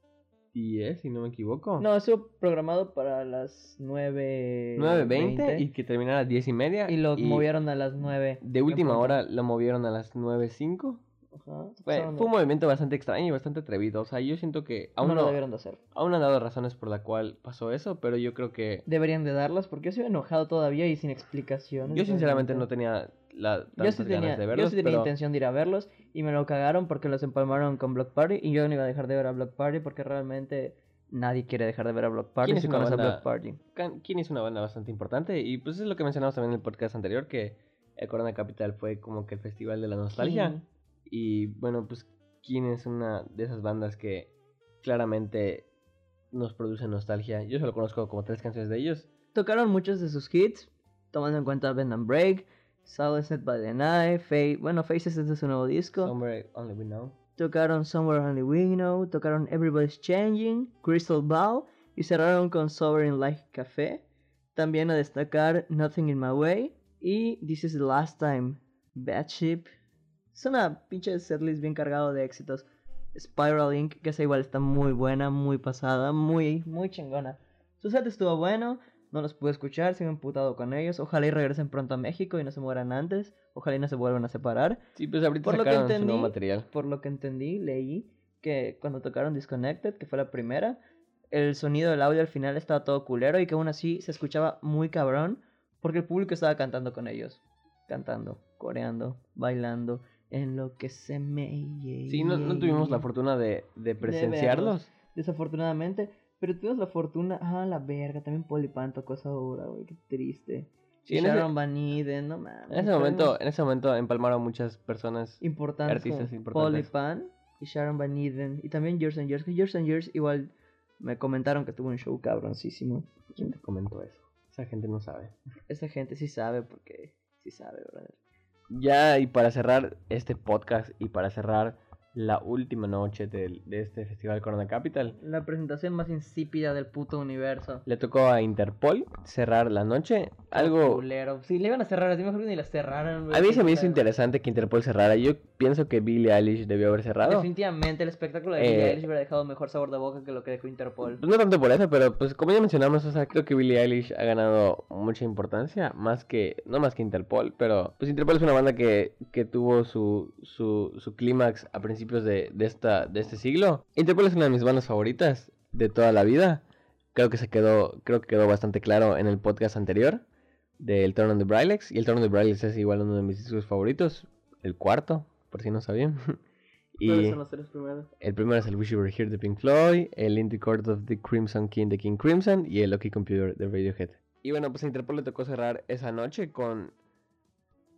D: 10, si no me equivoco.
C: No, estuvo programado para las 9.
D: 9.20 y que terminara a las 10 y media.
C: y lo movieron a las 9.
D: De última hora lo movieron a las 9.05.
C: Ajá,
D: Fue, fue un movimiento bastante extraño y bastante atrevido. O sea, yo siento que aún
C: no
D: no,
C: lo debieron de hacer.
D: aún han dado razones por la cual pasó eso, pero yo creo que...
C: Deberían de darlas porque yo estoy enojado todavía y sin explicaciones.
D: Yo sinceramente no tenía la,
C: Yo sí tenía,
D: de
C: yo sí tenía
D: pero
C: intención de ir a verlos y me lo cagaron porque los empalmaron con Block Party y yo no iba a dejar de ver a Block Party porque realmente nadie quiere dejar de ver a Block Party
D: ¿Quién es
C: si
D: una banda?
C: Block Party.
D: Kini es una banda bastante importante y pues es lo que mencionamos también en el podcast anterior, que el Corona Capital fue como que el festival de la nostalgia. Y bueno, pues Kini es una de esas bandas que claramente nos produce nostalgia. Yo solo conozco como tres canciones de ellos.
C: Tocaron muchos de sus hits, tomando en cuenta Bend and Break, Silenced by the Night, Fate, bueno, Faces es de su nuevo disco.
D: Somewhere Only We Know.
C: Tocaron Somewhere Only We Know, tocaron Everybody's Changing, Crystal Ball y cerraron con Sovereign Like Café. También a destacar Nothing in My Way y This is the Last Time, Bad Ship. Es una pinche setlist bien cargado de éxitos. Spiral Inc., que esa igual está muy buena, muy pasada, muy, muy chingona. Su set estuvo bueno, no los pude escuchar, sigo emputado con ellos. Ojalá y regresen pronto a México y no se mueran antes. Ojalá y no se vuelvan a separar.
D: Sí, pues ahorita
C: Por lo que
D: su
C: entendí,
D: nuevo material.
C: por lo que entendí, leí que cuando tocaron Disconnected, que fue la primera, el sonido del audio al final estaba todo culero y que aún así se escuchaba muy cabrón porque el público estaba cantando con ellos. Cantando, coreando, bailando, en lo que se me...
D: Sí, no, no tuvimos la fortuna de, de presenciarlos.
C: Desafortunadamente, pero tuvimos la fortuna... Ah, la verga, también Polly Pan tocó esa obra, güey, qué triste.
D: Sí, en ese-
C: Sharon Van Eden, no mames.
D: En ese momento, en ese momento empalmaron muchas personas.
C: importantes
D: Artistas importantes.
C: Polly Pan y Sharon Van Eden y también Years and Years. Que Years and Years igual me comentaron que tuvo un show cabroncísimo.
D: ¿Quién te comentó eso? Esa gente no sabe.
C: Esa gente sí sabe porque sí sabe, brother.
D: Ya, y para cerrar este podcast y para cerrar la última noche del- de este festival Corona Capital,
C: La presentación más insípida del puto universo.
D: le tocó a Interpol cerrar la noche. Algo.
C: Culero. Sí, le iban a cerrar, así mejor que ni la cerraran.
D: A mí se me hizo interesante que Interpol cerrara. Yo pienso que Billie Eilish debió haber cerrado.
C: Definitivamente el espectáculo de Billie
D: Eh,
C: Eilish hubiera dejado mejor sabor de boca que lo que dejó Interpol.
D: Pues no tanto por eso, pero pues como ya mencionamos, o sea, creo que Billie Eilish ha ganado mucha importancia, más que, no más que Interpol, pero pues Interpol es una banda que, que tuvo su, su, su clímax a principios de, de, esta, de este siglo. Interpol es una de mis bandas favoritas de toda la vida. Creo que se quedó, creo que quedó bastante claro en el podcast anterior del Turn on the Brylex. Y el Turn on the Brylex es igual uno de mis discos favoritos, el cuarto, por si no sabían.
C: ¿Cuáles
D: y...
C: son los tres primeros?
D: El primero es el Wish You Were Here de Pink Floyd, el Indie Court of the Crimson King de King Crimson y el Lucky Computer de Radiohead. Y bueno, pues a Interpol le tocó cerrar esa noche con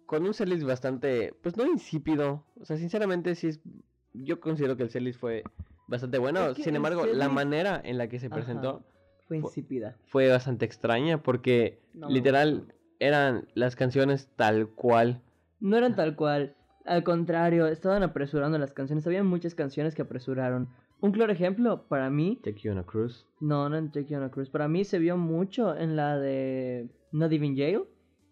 D: con un setlist bastante, pues no insípido, o sea, sinceramente sí es yo considero que el setlist fue bastante bueno,
C: Es que
D: sin embargo, la manera en la que se presentó
C: Fue
D: Fue-
C: insípida.
D: fue bastante extraña porque
C: No
D: literal eran las canciones tal cual.
C: No eran tal cual. Al contrario, estaban apresurando las canciones. Había muchas canciones que apresuraron. Un claro ejemplo, para mí,
D: Take You on a Cruise.
C: no, no en Take You on a Cruise. Para mí se vio mucho en la de Not Even Jail.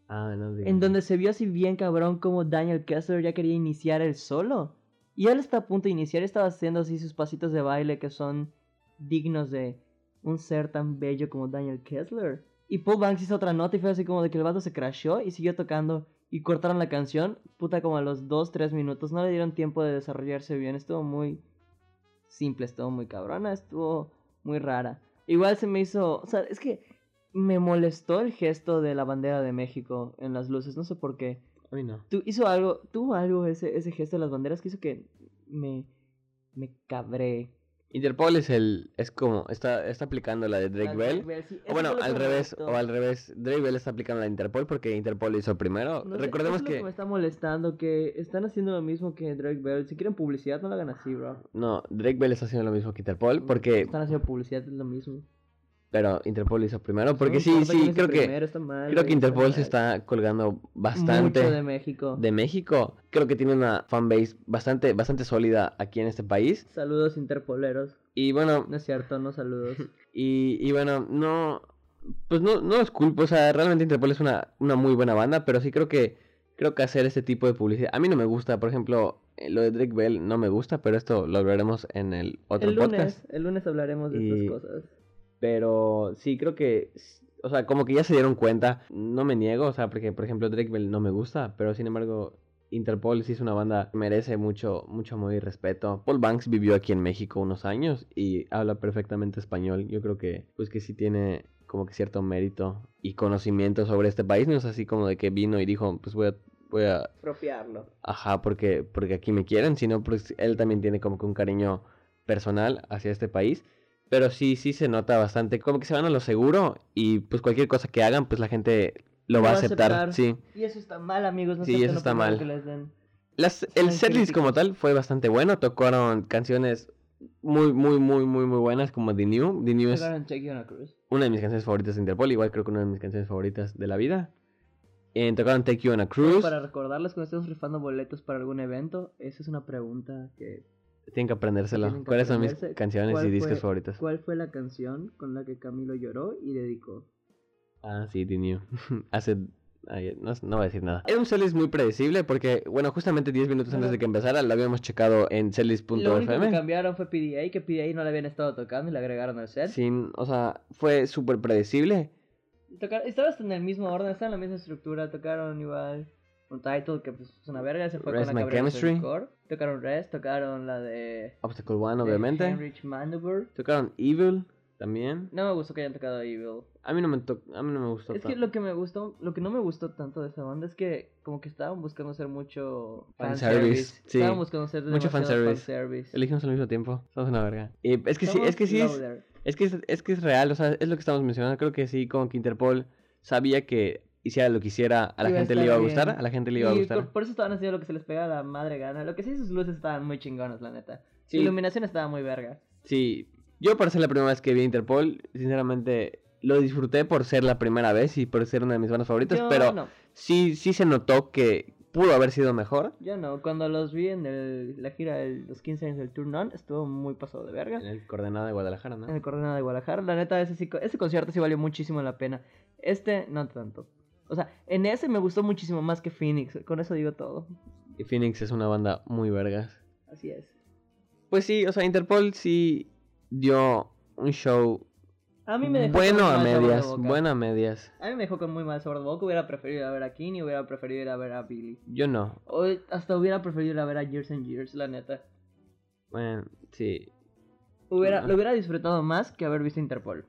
D: Ah, no.
C: En donde se vio así bien cabrón como Daniel Kessler ya quería iniciar el solo. Y él está a punto de iniciar, estaba haciendo así sus pasitos de baile que son dignos de un ser tan bello como Daniel Kessler. Y Paul Banks hizo otra nota y fue así como de que el vato se crashó y siguió tocando. Y cortaron la canción, puta, como a los 2-3 minutos. No le dieron tiempo de desarrollarse bien. Estuvo muy simple, estuvo muy cabrona, estuvo muy rara. Igual se me hizo. O sea, es que me molestó el gesto de la bandera de México en las luces. No sé por qué.
D: No.
C: Tú, hizo algo, tuvo algo ese, ese gesto de las banderas que hizo que me, me cabré.
D: Interpol es el. Es como. Está, está aplicando la de Drake Bell.
C: Bell, sí,
D: O
C: eso
D: bueno, al revés, o al revés, Drake Bell está aplicando la de Interpol porque Interpol lo hizo primero.
C: No sé,
D: Recordemos
C: eso es lo
D: que,
C: me está molestando, que están haciendo lo mismo que Drake Bell. Si quieren publicidad, no la hagan así, bro.
D: no, Drake Bell está haciendo lo mismo que Interpol porque,
C: Están haciendo publicidad, es lo mismo.
D: Pero Interpol hizo primero porque
C: No
D: sí, sí, creo que,
C: primero, mal,
D: creo que Interpol se está colgando bastante
C: Mucho de México.
D: de México. Creo que tiene una fanbase bastante, bastante sólida aquí en este país
C: Saludos interpoleros.
D: y bueno,
C: No es cierto, no saludos.
D: Y, y bueno, no. Pues no, no los culpo. O sea, realmente Interpol es una, una muy buena banda. Pero sí creo que. Creo que hacer este tipo de publicidad. A mí no me gusta. Por ejemplo, eh, lo de Drake Bell no me gusta. Pero esto lo hablaremos en el otro
C: el lunes,
D: podcast.
C: el lunes hablaremos de
D: Y-
C: estas cosas.
D: Pero sí creo que. O sea, como que ya se dieron cuenta. No me niego. O sea, porque por ejemplo Drake Bell no me gusta. Pero sin embargo. Interpol sí es una banda que merece mucho, mucho amor y respeto. Paul Banks vivió aquí en México unos años y habla perfectamente español. Yo creo que, pues que sí tiene como que cierto mérito y conocimiento sobre este país. No es así como de que vino y dijo, pues voy a, voy a,
C: Propiarlo.
D: ajá, porque, porque aquí me quieren, sino pues él también tiene como que un cariño personal hacia este país. Pero sí, sí se nota bastante, como que se van a lo seguro y pues cualquier cosa que hagan, pues la gente lo va a aceptar. Sí.
C: Y eso está mal, amigos. No
D: Sí, eso está mal.
C: que les den.
D: Las, el setlist como tal fue bastante bueno. Tocaron canciones muy, muy, muy, muy, muy buenas como The New. The New es una de mis canciones favoritas de Interpol. Igual creo que una de mis canciones favoritas de la vida. Eh, tocaron Take You on a Cruise.
C: Para recordarles cuando estemos rifando boletos para algún evento, esa es una pregunta que...
D: Tienen que aprendérselo.
C: Tienen que
D: ¿Cuáles son mis canciones
C: cuál
D: y discos
C: fue-
D: favoritos?
C: ¿Cuál fue la canción con la que Camilo lloró y dedicó?
D: Ah, sí, New. Hace... ay, no, no voy a decir nada. Era un setlist muy predecible porque, bueno, justamente 10 minutos antes de que empezara lo habíamos checado en
C: Lo único que
D: setlist.fm.
C: cambiaron fue PDA, que PDA no le habían estado tocando y le agregaron al set.
D: Sin, o sea, fue súper predecible.
C: Tocar- estaba hasta en el mismo orden, estaba en la misma estructura, tocaron igual un title que pues es una verga, se fue
D: Rest
C: con la
D: Chemistry.
C: score. Tocaron Rest, tocaron la de...
D: Obstacle One,
C: de
D: obviamente.
C: Maneuver.
D: Tocaron Evil también.
C: No me gustó que hayan tocado Evil.
D: A mí no me, to- a mí no me gustó.
C: Es que lo que me gustó, lo que no me gustó tanto de esa banda es que como que estaban buscando hacer mucho
D: Fanservice,
C: fanservice.
D: sí.
C: Estaban buscando hacer
D: Mucho fanservice.
C: fanservice.
D: Elegimos al mismo tiempo. Somos una verga. Y es que sí, es que sí es que es, es que es real, o sea, es lo que estamos mencionando. Creo que sí, como que Interpol sabía que hiciera lo que hiciera, a la
C: Iba a
D: gente le iba a gustar,
C: bien.
D: a la gente le iba a
C: Y
D: gustar.
C: por, por eso estaban haciendo lo que se les pega a la madre gana. Lo que sí, sus luces estaban muy chingonas, la neta.
D: Sí.
C: Su iluminación estaba muy verga.
D: Sí, yo para ser la primera vez que vi Interpol, sinceramente lo disfruté por ser la primera vez y por ser una de mis bandas favoritas,
C: Yo
D: pero
C: no,
D: sí, sí se notó que pudo haber sido mejor.
C: yo no. Cuando los vi en el- la gira de los 15 años del Tour Non, estuvo muy pasado de verga.
D: En el coordenado de Guadalajara, ¿no?
C: En el Coordenada de Guadalajara. La neta, ese, ese concierto sí valió muchísimo la pena. Este, no tanto. O sea, en ese me gustó muchísimo más que Phoenix. Con eso digo todo.
D: Y Phoenix es una banda muy vergas.
C: Así es.
D: Pues sí, o sea, Interpol sí dio un show
C: A mí me dejó
D: bueno
C: con
D: a
C: sabor de
D: medias,
C: boca.
D: bueno a medias.
C: A mí me dejó con muy mal sabor de boca. Hubiera preferido ir a ver a King y hubiera preferido ir a ver a Billy.
D: Yo no.
C: O hasta hubiera preferido ir a ver a Years and Years, la neta.
D: Bueno, sí.
C: Hubiera,
D: Ah.
C: Lo hubiera disfrutado más que haber visto Interpol.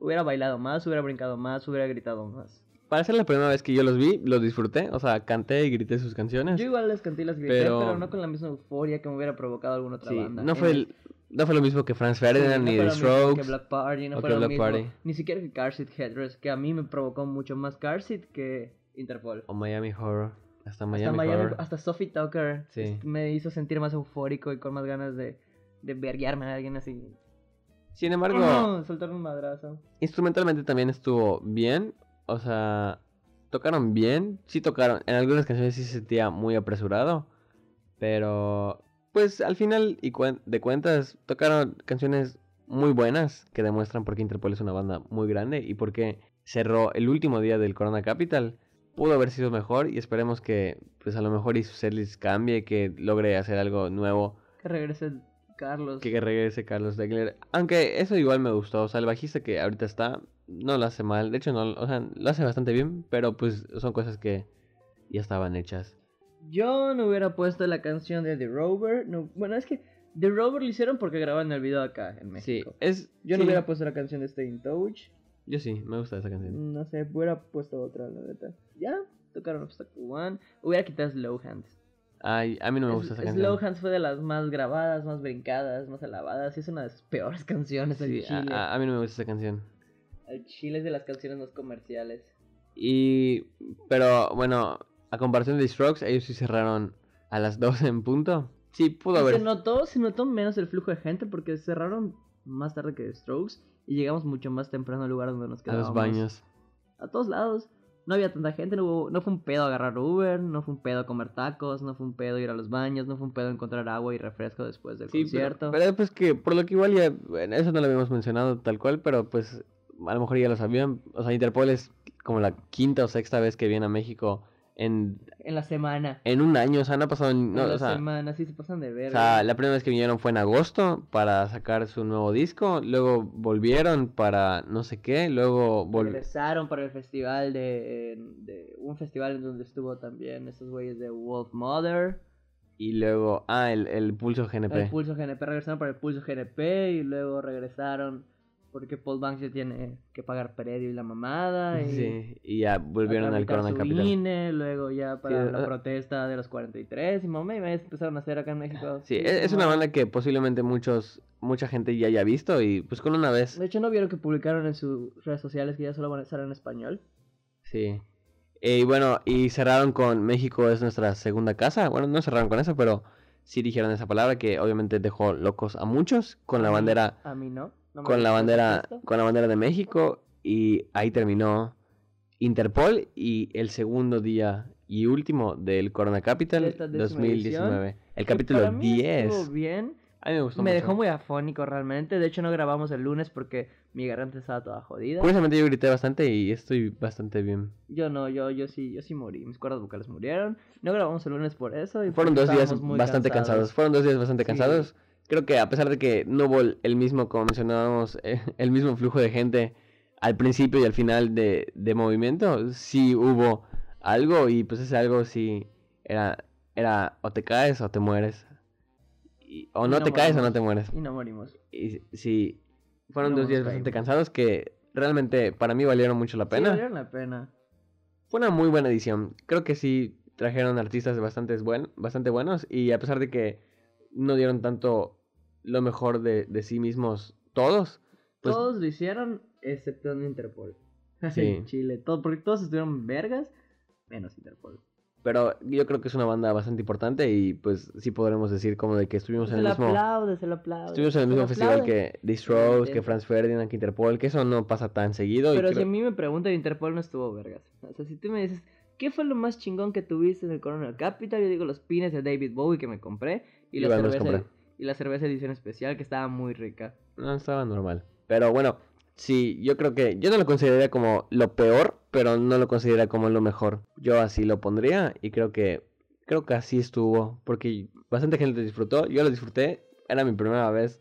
C: Hubiera bailado más, hubiera brincado más, hubiera gritado más.
D: Para ser la primera vez que yo los vi, los disfruté. O sea, canté y grité sus canciones.
C: Yo igual les canté y las grité, pero...
D: Pero-
C: no con la misma euforia que me hubiera provocado alguna otra
D: Sí,
C: banda.
D: no
C: En
D: fue,
C: el-
D: no fue lo mismo que Franz
C: Sí,
D: Ferdinand
C: no
D: ni The Strokes.
C: Que Black Party, no fue lo
D: Black
C: mismo.
D: Party.
C: Ni siquiera que Car Seat Headrest, que a mí me provocó mucho más Car Seat que Interpol.
D: O Miami Horror. Hasta
C: hasta,
D: Miami, Horror.
C: hasta Sophie Tucker
D: Sí.
C: me hizo sentir más eufórico y con más ganas de, de verguearme a alguien así.
D: Sin embargo,
C: ¡Ah! Soltar un madrazo.
D: instrumentalmente también estuvo bien. O sea, tocaron bien. Sí tocaron. En algunas canciones sí se sentía muy apresurado. Pero, pues al final y de cuentas, tocaron canciones muy buenas que demuestran por qué Interpol es una banda muy grande y por qué cerró el último día del Corona Capital. Pudo haber sido mejor y esperemos que, pues a lo mejor y su cambie, que logre hacer algo nuevo
C: Que regrese Carlos.
D: que regrese Carlos Degler. Aunque eso igual me gustó. O sea, el bajista que ahorita está no lo hace mal. De hecho, no, o sea, lo hace bastante bien. Pero pues son cosas que ya estaban hechas.
C: Yo no hubiera puesto la canción de The Rover. No, bueno, es que The Rover lo hicieron porque graban el video acá en
D: Sí,
C: México.
D: es.
C: Yo
D: sí,
C: no hubiera puesto la canción de Stay in Touch.
D: Yo sí, me gusta esa canción.
C: No sé, hubiera puesto otra, la neta. Ya, tocaron Obstacle One. Hubiera quitado Slow Hands.
D: Ay, a mí no me gusta esa canción.
C: Slow Hands fue de las más grabadas, más brincadas, más alabadas. Y es una de sus peores canciones
D: Sí, a,
C: chile.
D: a- a mí no me gusta esa canción.
C: Al chile es de las canciones más comerciales.
D: Y. Pero bueno, a comparación de Strokes, ellos sí cerraron a las 12 en punto. Sí, pudo haber.
C: Se notó, se notó menos el flujo de gente porque cerraron más tarde que Strokes y llegamos mucho más temprano al lugar donde nos
D: A
C: quedábamos.
D: los baños.
C: A todos lados. No había tanta gente, no, hubo- no fue un pedo agarrar Uber, no fue un pedo comer tacos, no fue un pedo ir a los baños, no fue un pedo encontrar agua y refresco después del
D: Sí,
C: concierto.
D: pero, pero pues que por lo que igual ya, bueno, eso no lo habíamos mencionado tal cual, pero pues a lo mejor ya lo sabían. O sea, Interpol es como la quinta o sexta vez que viene a México en,
C: En la semana.
D: en un año, o sea, no ha pasado, no,
C: en la
D: o sea,
C: semana, sí se pasan de
D: o
C: ver.
D: sea, la primera vez que vinieron fue en agosto para sacar su nuevo disco, luego volvieron para no sé qué, luego volvieron...
C: Regresaron para el festival de, de- Un festival en donde estuvo también estos güeyes de Wolf Mother.
D: Y luego, ah, el, el Pulso GNP.
C: El Pulso GNP. Regresaron para el Pulso GNP y luego regresaron porque Paul Banks ya tiene que pagar predio y la mamada. Y
D: Sí, y ya volvieron al Corona Capital.
C: INE, luego ya para
D: Sí,
C: la
D: eh,
C: protesta de los 43 y mamá y me empezaron a hacer acá en México.
D: Sí, es, es una banda que posiblemente muchos, mucha gente ya haya visto y pues con una vez,
C: De hecho, ¿no vieron que publicaron en sus redes sociales que ya solo van a estar en español?
D: sí. Y bueno, y cerraron con México es nuestra segunda casa. Bueno, no cerraron con eso, pero sí dijeron esa palabra que obviamente dejó locos a muchos con la bandera,
C: A mí no. No
D: con la bandera,
C: esto.
D: con la bandera de México y ahí terminó Interpol y el segundo día y último del Corona Capital
C: De esta décima
D: 2019. El capítulo
C: para mí
D: 10.
C: estuvo bien.
D: A mí me gustó
C: Me
D: mucho.
C: dejó muy afónico realmente. De hecho, no grabamos el lunes porque mi garganta estaba toda jodida.
D: Curiosamente yo grité bastante y estoy bastante bien.
C: Yo no, yo, yo sí, yo sí morí. Mis cuerdas vocales murieron. No grabamos el lunes por eso. Y
D: Fueron dos días bastante cansados. Fueron dos días bastante
C: Sí.
D: cansados. Creo que a pesar de que no hubo el- mismo, como mencionábamos, eh, el mismo flujo de gente al principio y al final de, de movimiento, sí hubo algo y pues ese algo sí era, era o te caes o te mueres. Y- o
C: Y
D: no,
C: no
D: te caes o no te mueres.
C: Y no morimos.
D: Y sí, fueron
C: No
D: dos días bastante cansados que realmente para mí valieron mucho la
C: Sí,
D: pena.
C: valieron la pena.
D: Fue una muy buena edición. Creo que sí trajeron artistas bastante, buen, bastante buenos y a pesar de que no dieron tanto lo mejor de, de sí mismos todos, pues
C: Todos lo hicieron excepto en Interpol.
D: Sí.
C: En Chile. Todo, porque todos estuvieron vergas, menos Interpol.
D: pero yo creo que es una banda bastante importante y pues sí podremos decir como de que estuvimos
C: Se
D: en el mismo
C: aplaude, se lo aplaude.
D: estuvimos en el mismo festival que Strokes, que. Franz Ferdinand, que Interpol, que eso no pasa tan seguido y
C: Pero si a mí me preguntan, Interpol no estuvo vergas. O sea, si tú me dices, ¿qué fue lo más chingón que tuviste en el Corona Capital? Yo digo los pines de David Bowie que me compré y, la
D: me los
C: cerveza,
D: compré.
C: Y la cerveza edición especial que estaba muy rica.
D: No, estaba normal. Pero bueno, sí, yo creo que yo no lo consideraría como lo peor, pero no lo consideraría como lo mejor. Yo así lo pondría y creo que creo que así estuvo, porque bastante gente disfrutó, yo lo disfruté, era mi primera vez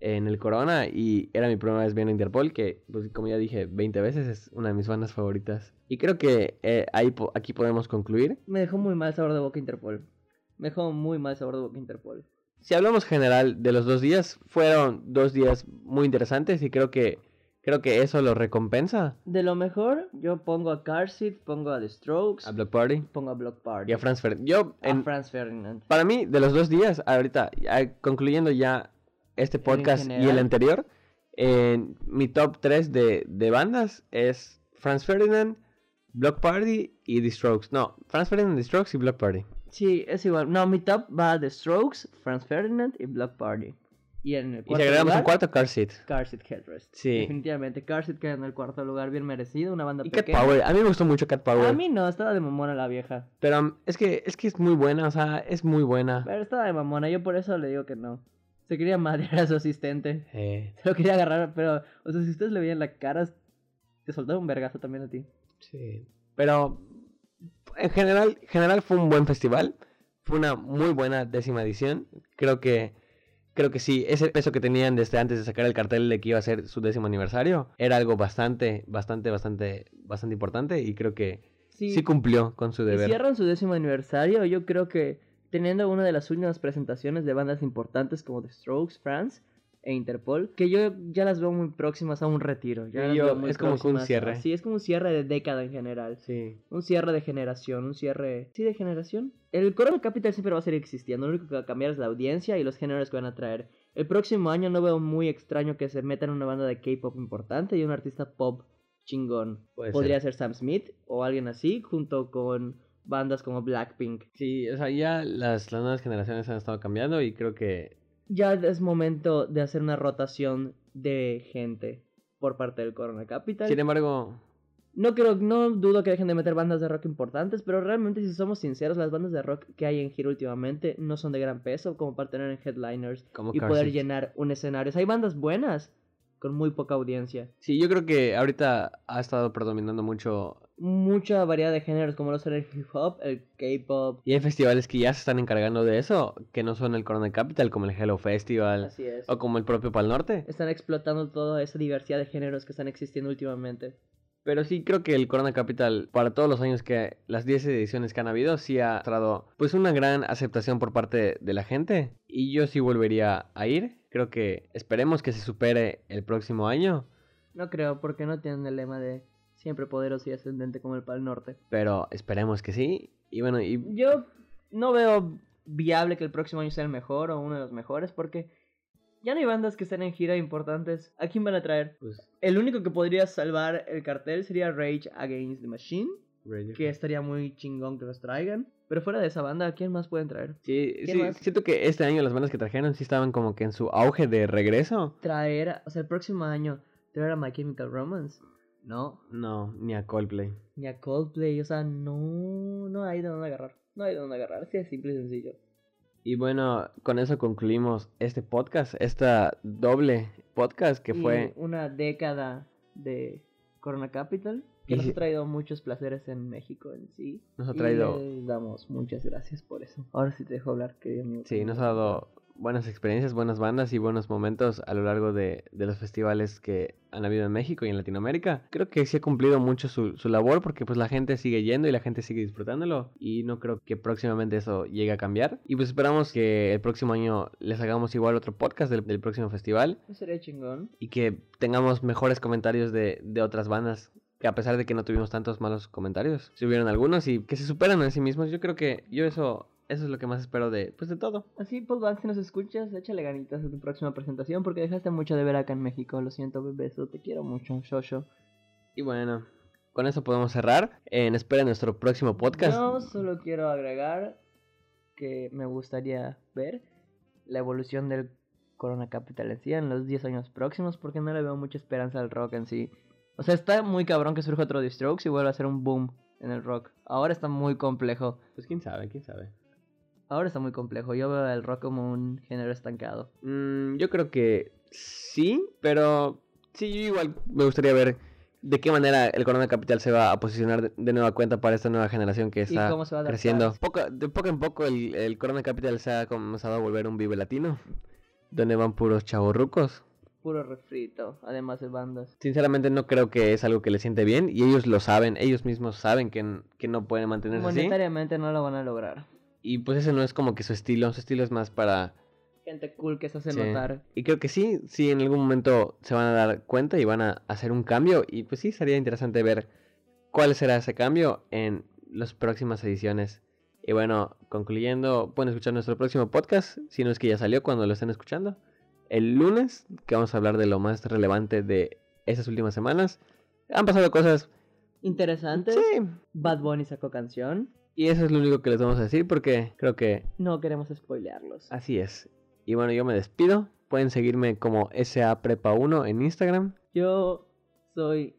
D: en el Corona y era mi primera vez viendo Interpol, que pues como ya dije 20 veces es una de mis bandas favoritas. Y creo que eh, ahí po- aquí podemos concluir.
C: Me dejó muy mal sabor de boca Interpol. Me dejó muy mal sabor de boca Interpol.
D: Si hablamos general de los dos días, fueron dos días muy interesantes y creo que creo que eso lo recompensa
C: De lo mejor, yo pongo a Car Seat, pongo a The Strokes,
D: a Block Party.
C: pongo a Block Party.
D: Y a Franz Ferdinand. Yo,
C: a
D: en-
C: Franz Ferdinand.
D: para mí, de los dos días, ahorita, concluyendo ya este podcast y el anterior, en mi top 3 de, de bandas es Franz Ferdinand, Block Party y The Strokes. No, Franz Ferdinand, The Strokes y Block Party.
C: Sí, es igual. No, mi top va The Strokes, Franz Ferdinand y Block Party. Y en el
D: Y si
C: cuarto
D: agregamos
C: lugar,
D: un cuarto, Car Seat.
C: Car Seat Headrest.
D: Sí.
C: Definitivamente, Car Seat queda en el cuarto lugar, bien merecido, una banda
D: Y Cat
C: pequeña.
D: Power. A mí me gustó mucho Cat Power.
C: A mí no, estaba de mamona la vieja.
D: Pero um, es que, es que es muy buena, o sea, es muy buena.
C: Pero estaba de mamona, yo por eso le digo que no. Se quería madrear a su asistente.
D: Eh,
C: Se lo quería agarrar, pero, o sea, si ustedes le veían la cara, te soltaba un vergazo también a ti.
D: Sí. Pero en general, general fue un buen festival. Fue una muy buena décima edición. Creo que creo que sí, ese peso que tenían desde antes de sacar el cartel de que iba a ser su décimo aniversario era algo bastante, bastante, bastante, bastante importante y creo que
C: Sí,
D: sí, cumplió con su deber.
C: cierran su décimo aniversario, yo creo que teniendo una de las últimas presentaciones de bandas importantes como The Strokes, France, e Interpol, que yo ya las veo muy próximas a un retiro. Ya
D: Sí,
C: las
D: yo-
C: veo muy
D: es como un
C: a-
D: cierre.
C: Sí, es como un cierre de década en general.
D: Sí.
C: Un cierre de generación, un cierre... Sí, de generación. El Corona Capital siempre va a seguir existiendo. Lo único que va a cambiar es la audiencia y los géneros que van a traer. El próximo año no veo muy extraño que se metan una banda de K-pop importante y un artista pop chingón.
D: Puede
C: Podría
D: ser.
C: ser Sam Smith o alguien así, junto con bandas como Blackpink.
D: Sí, o sea, ya las, las nuevas generaciones han estado cambiando y creo que
C: Ya es momento de hacer una rotación de gente por parte del Corona Capital.
D: Sin embargo,
C: No creo, no dudo que dejen de meter bandas de rock importantes, pero realmente si somos sinceros, las bandas de rock que hay en giro últimamente no son de gran peso como para tener en headliners
D: como
C: y poder llenar un escenario. Hay bandas buenas con muy poca audiencia.
D: Sí, yo creo que ahorita ha estado predominando mucho
C: Mucha variedad de géneros como lo son el hip hop, el K-pop.
D: y hay festivales que ya se están encargando de eso, que no son el Corona Capital, como el Hello Festival
C: Así es.
D: o como el propio Pal Norte.
C: Están explotando toda esa diversidad de géneros que están existiendo últimamente.
D: Pero sí creo que el Corona Capital, para todos los años que las 10 ediciones que han habido, sí ha mostrado pues una gran aceptación por parte de la gente. Y yo sí volvería a ir. Creo que esperemos que se supere el próximo año.
C: No creo, porque no tienen el lema de siempre poderoso y ascendente como el Pal Norte.
D: Pero esperemos que sí. Y bueno, y
C: Yo no veo viable que el próximo año sea el mejor o uno de los mejores porque ya no hay bandas que estén en gira importantes. ¿A quién van a traer?
D: pues...
C: El único que podría salvar el cartel sería Rage Against the Machine, que estaría muy chingón que los traigan. Pero fuera de esa banda, ¿a quién más pueden traer?
D: Sí,
C: ¿Quién
D: sí, siento que este año las bandas que trajeron sí estaban como que en su auge de regreso.
C: Traer, o sea, el próximo año, traer a My Chemical Romance. No,
D: No, ni a Coldplay.
C: ni a Coldplay, o sea, no, no hay de dónde agarrar. No hay de dónde agarrar, así de simple y sencillo.
D: Y bueno, con eso concluimos este podcast, esta doble podcast que
C: Y
D: fue...
C: una década de Corona Capital que
D: Y
C: nos ha traído muchos placeres en México en sí.
D: Nos ha
C: Y
D: traído-
C: les damos muchas gracias por eso. Ahora sí te dejo hablar, querido amigo.
D: Sí, nos ha dado buenas experiencias, buenas bandas y buenos momentos a lo largo de, de los festivales que han habido en México y en Latinoamérica. Creo que sí ha cumplido mucho su, su labor porque pues la gente sigue yendo y la gente sigue disfrutándolo y no creo que próximamente eso llegue a cambiar. Y pues esperamos que el próximo año les hagamos igual otro podcast del, del próximo festival
C: Eso sería chingón.
D: y que tengamos mejores comentarios de, de otras bandas. Que a pesar de que no tuvimos tantos malos comentarios, si hubieron algunos y que se superan a sí mismos. Yo creo que yo eso, eso es lo que más espero de, pues de todo.
C: Así, Paul Banks, si nos escuchas, échale ganitas a tu próxima presentación porque dejaste mucho de ver acá en México. Lo siento, bebeso, te quiero mucho, Shosho.
D: Y bueno, con eso podemos cerrar. En espera de nuestro próximo podcast.
C: Yo solo quiero agregar que me gustaría ver la evolución del Corona Capital en sí en los 10 años próximos porque no le veo mucha esperanza al rock en sí. O sea, está muy cabrón que surja otro The Strokes y vuelva a ser un boom en el rock. Ahora está muy complejo.
D: Pues quién sabe, quién sabe.
C: Ahora está muy complejo. Yo veo el rock como un género estancado.
D: Mm, yo creo que sí, pero sí, yo igual me gustaría ver de qué manera el Corona Capital se va a posicionar de, nueva cuenta para esta nueva generación que está
C: cómo se va a adaptar.
D: creciendo. Poco, de poco en poco el, el Corona Capital se ha comenzado a volver un vive latino, donde van puros chavorrucos.
C: Puro refrito, además de bandas.
D: Sinceramente no creo que es algo que les siente bien y ellos lo saben, ellos mismos saben que, que no pueden mantenerse así.
C: Monetariamente no lo van a lograr.
D: Y pues ese no es como que su estilo, su estilo es más para...
C: Gente cool que se hace
D: Sí.
C: notar.
D: Y creo que sí, sí, en algún momento se van a dar cuenta y van a hacer un cambio. Y pues sí, sería interesante ver cuál será ese cambio en las próximas ediciones. Y bueno, concluyendo, pueden escuchar nuestro próximo podcast, si no es que ya salió cuando lo estén escuchando. El lunes, que vamos a hablar de lo más relevante de esas últimas semanas. Han pasado cosas...
C: Interesantes.
D: Sí.
C: Bad Bunny sacó canción.
D: Y eso es lo único que les vamos a decir porque creo que
C: No queremos spoilearlos.
D: así es. Y bueno, yo me despido. Pueden seguirme como SA Prepa 1 en Instagram.
C: Yo soy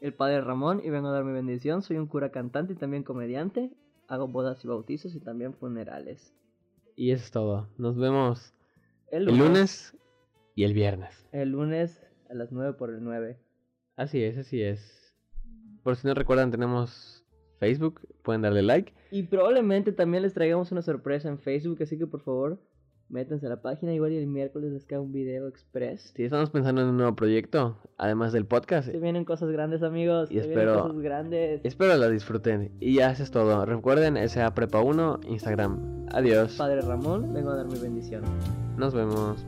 C: el padre Ramón y vengo a dar mi bendición. Soy un cura cantante y también comediante. Hago bodas y bautizos y también funerales.
D: Y eso es todo. Nos vemos
C: El
D: el lunes y el viernes.
C: El lunes a las 9 por el 9.
D: Así es, así es. Por si no recuerdan, tenemos Facebook. Pueden darle like.
C: Y probablemente también les traigamos una sorpresa en Facebook, así que por favor, métanse a la página. Igual y el miércoles les cae un video express.
D: Si estamos pensando en un nuevo proyecto, además del podcast.
C: Se vienen cosas grandes, amigos.
D: Y
C: Se
D: espero-
C: vienen cosas grandes.
D: Espero la disfruten. Y ya eso es todo. Recuerden, SA Prepa 1, Instagram. Adiós.
C: Padre Ramón, vengo a dar mi bendición.
D: Nos vemos.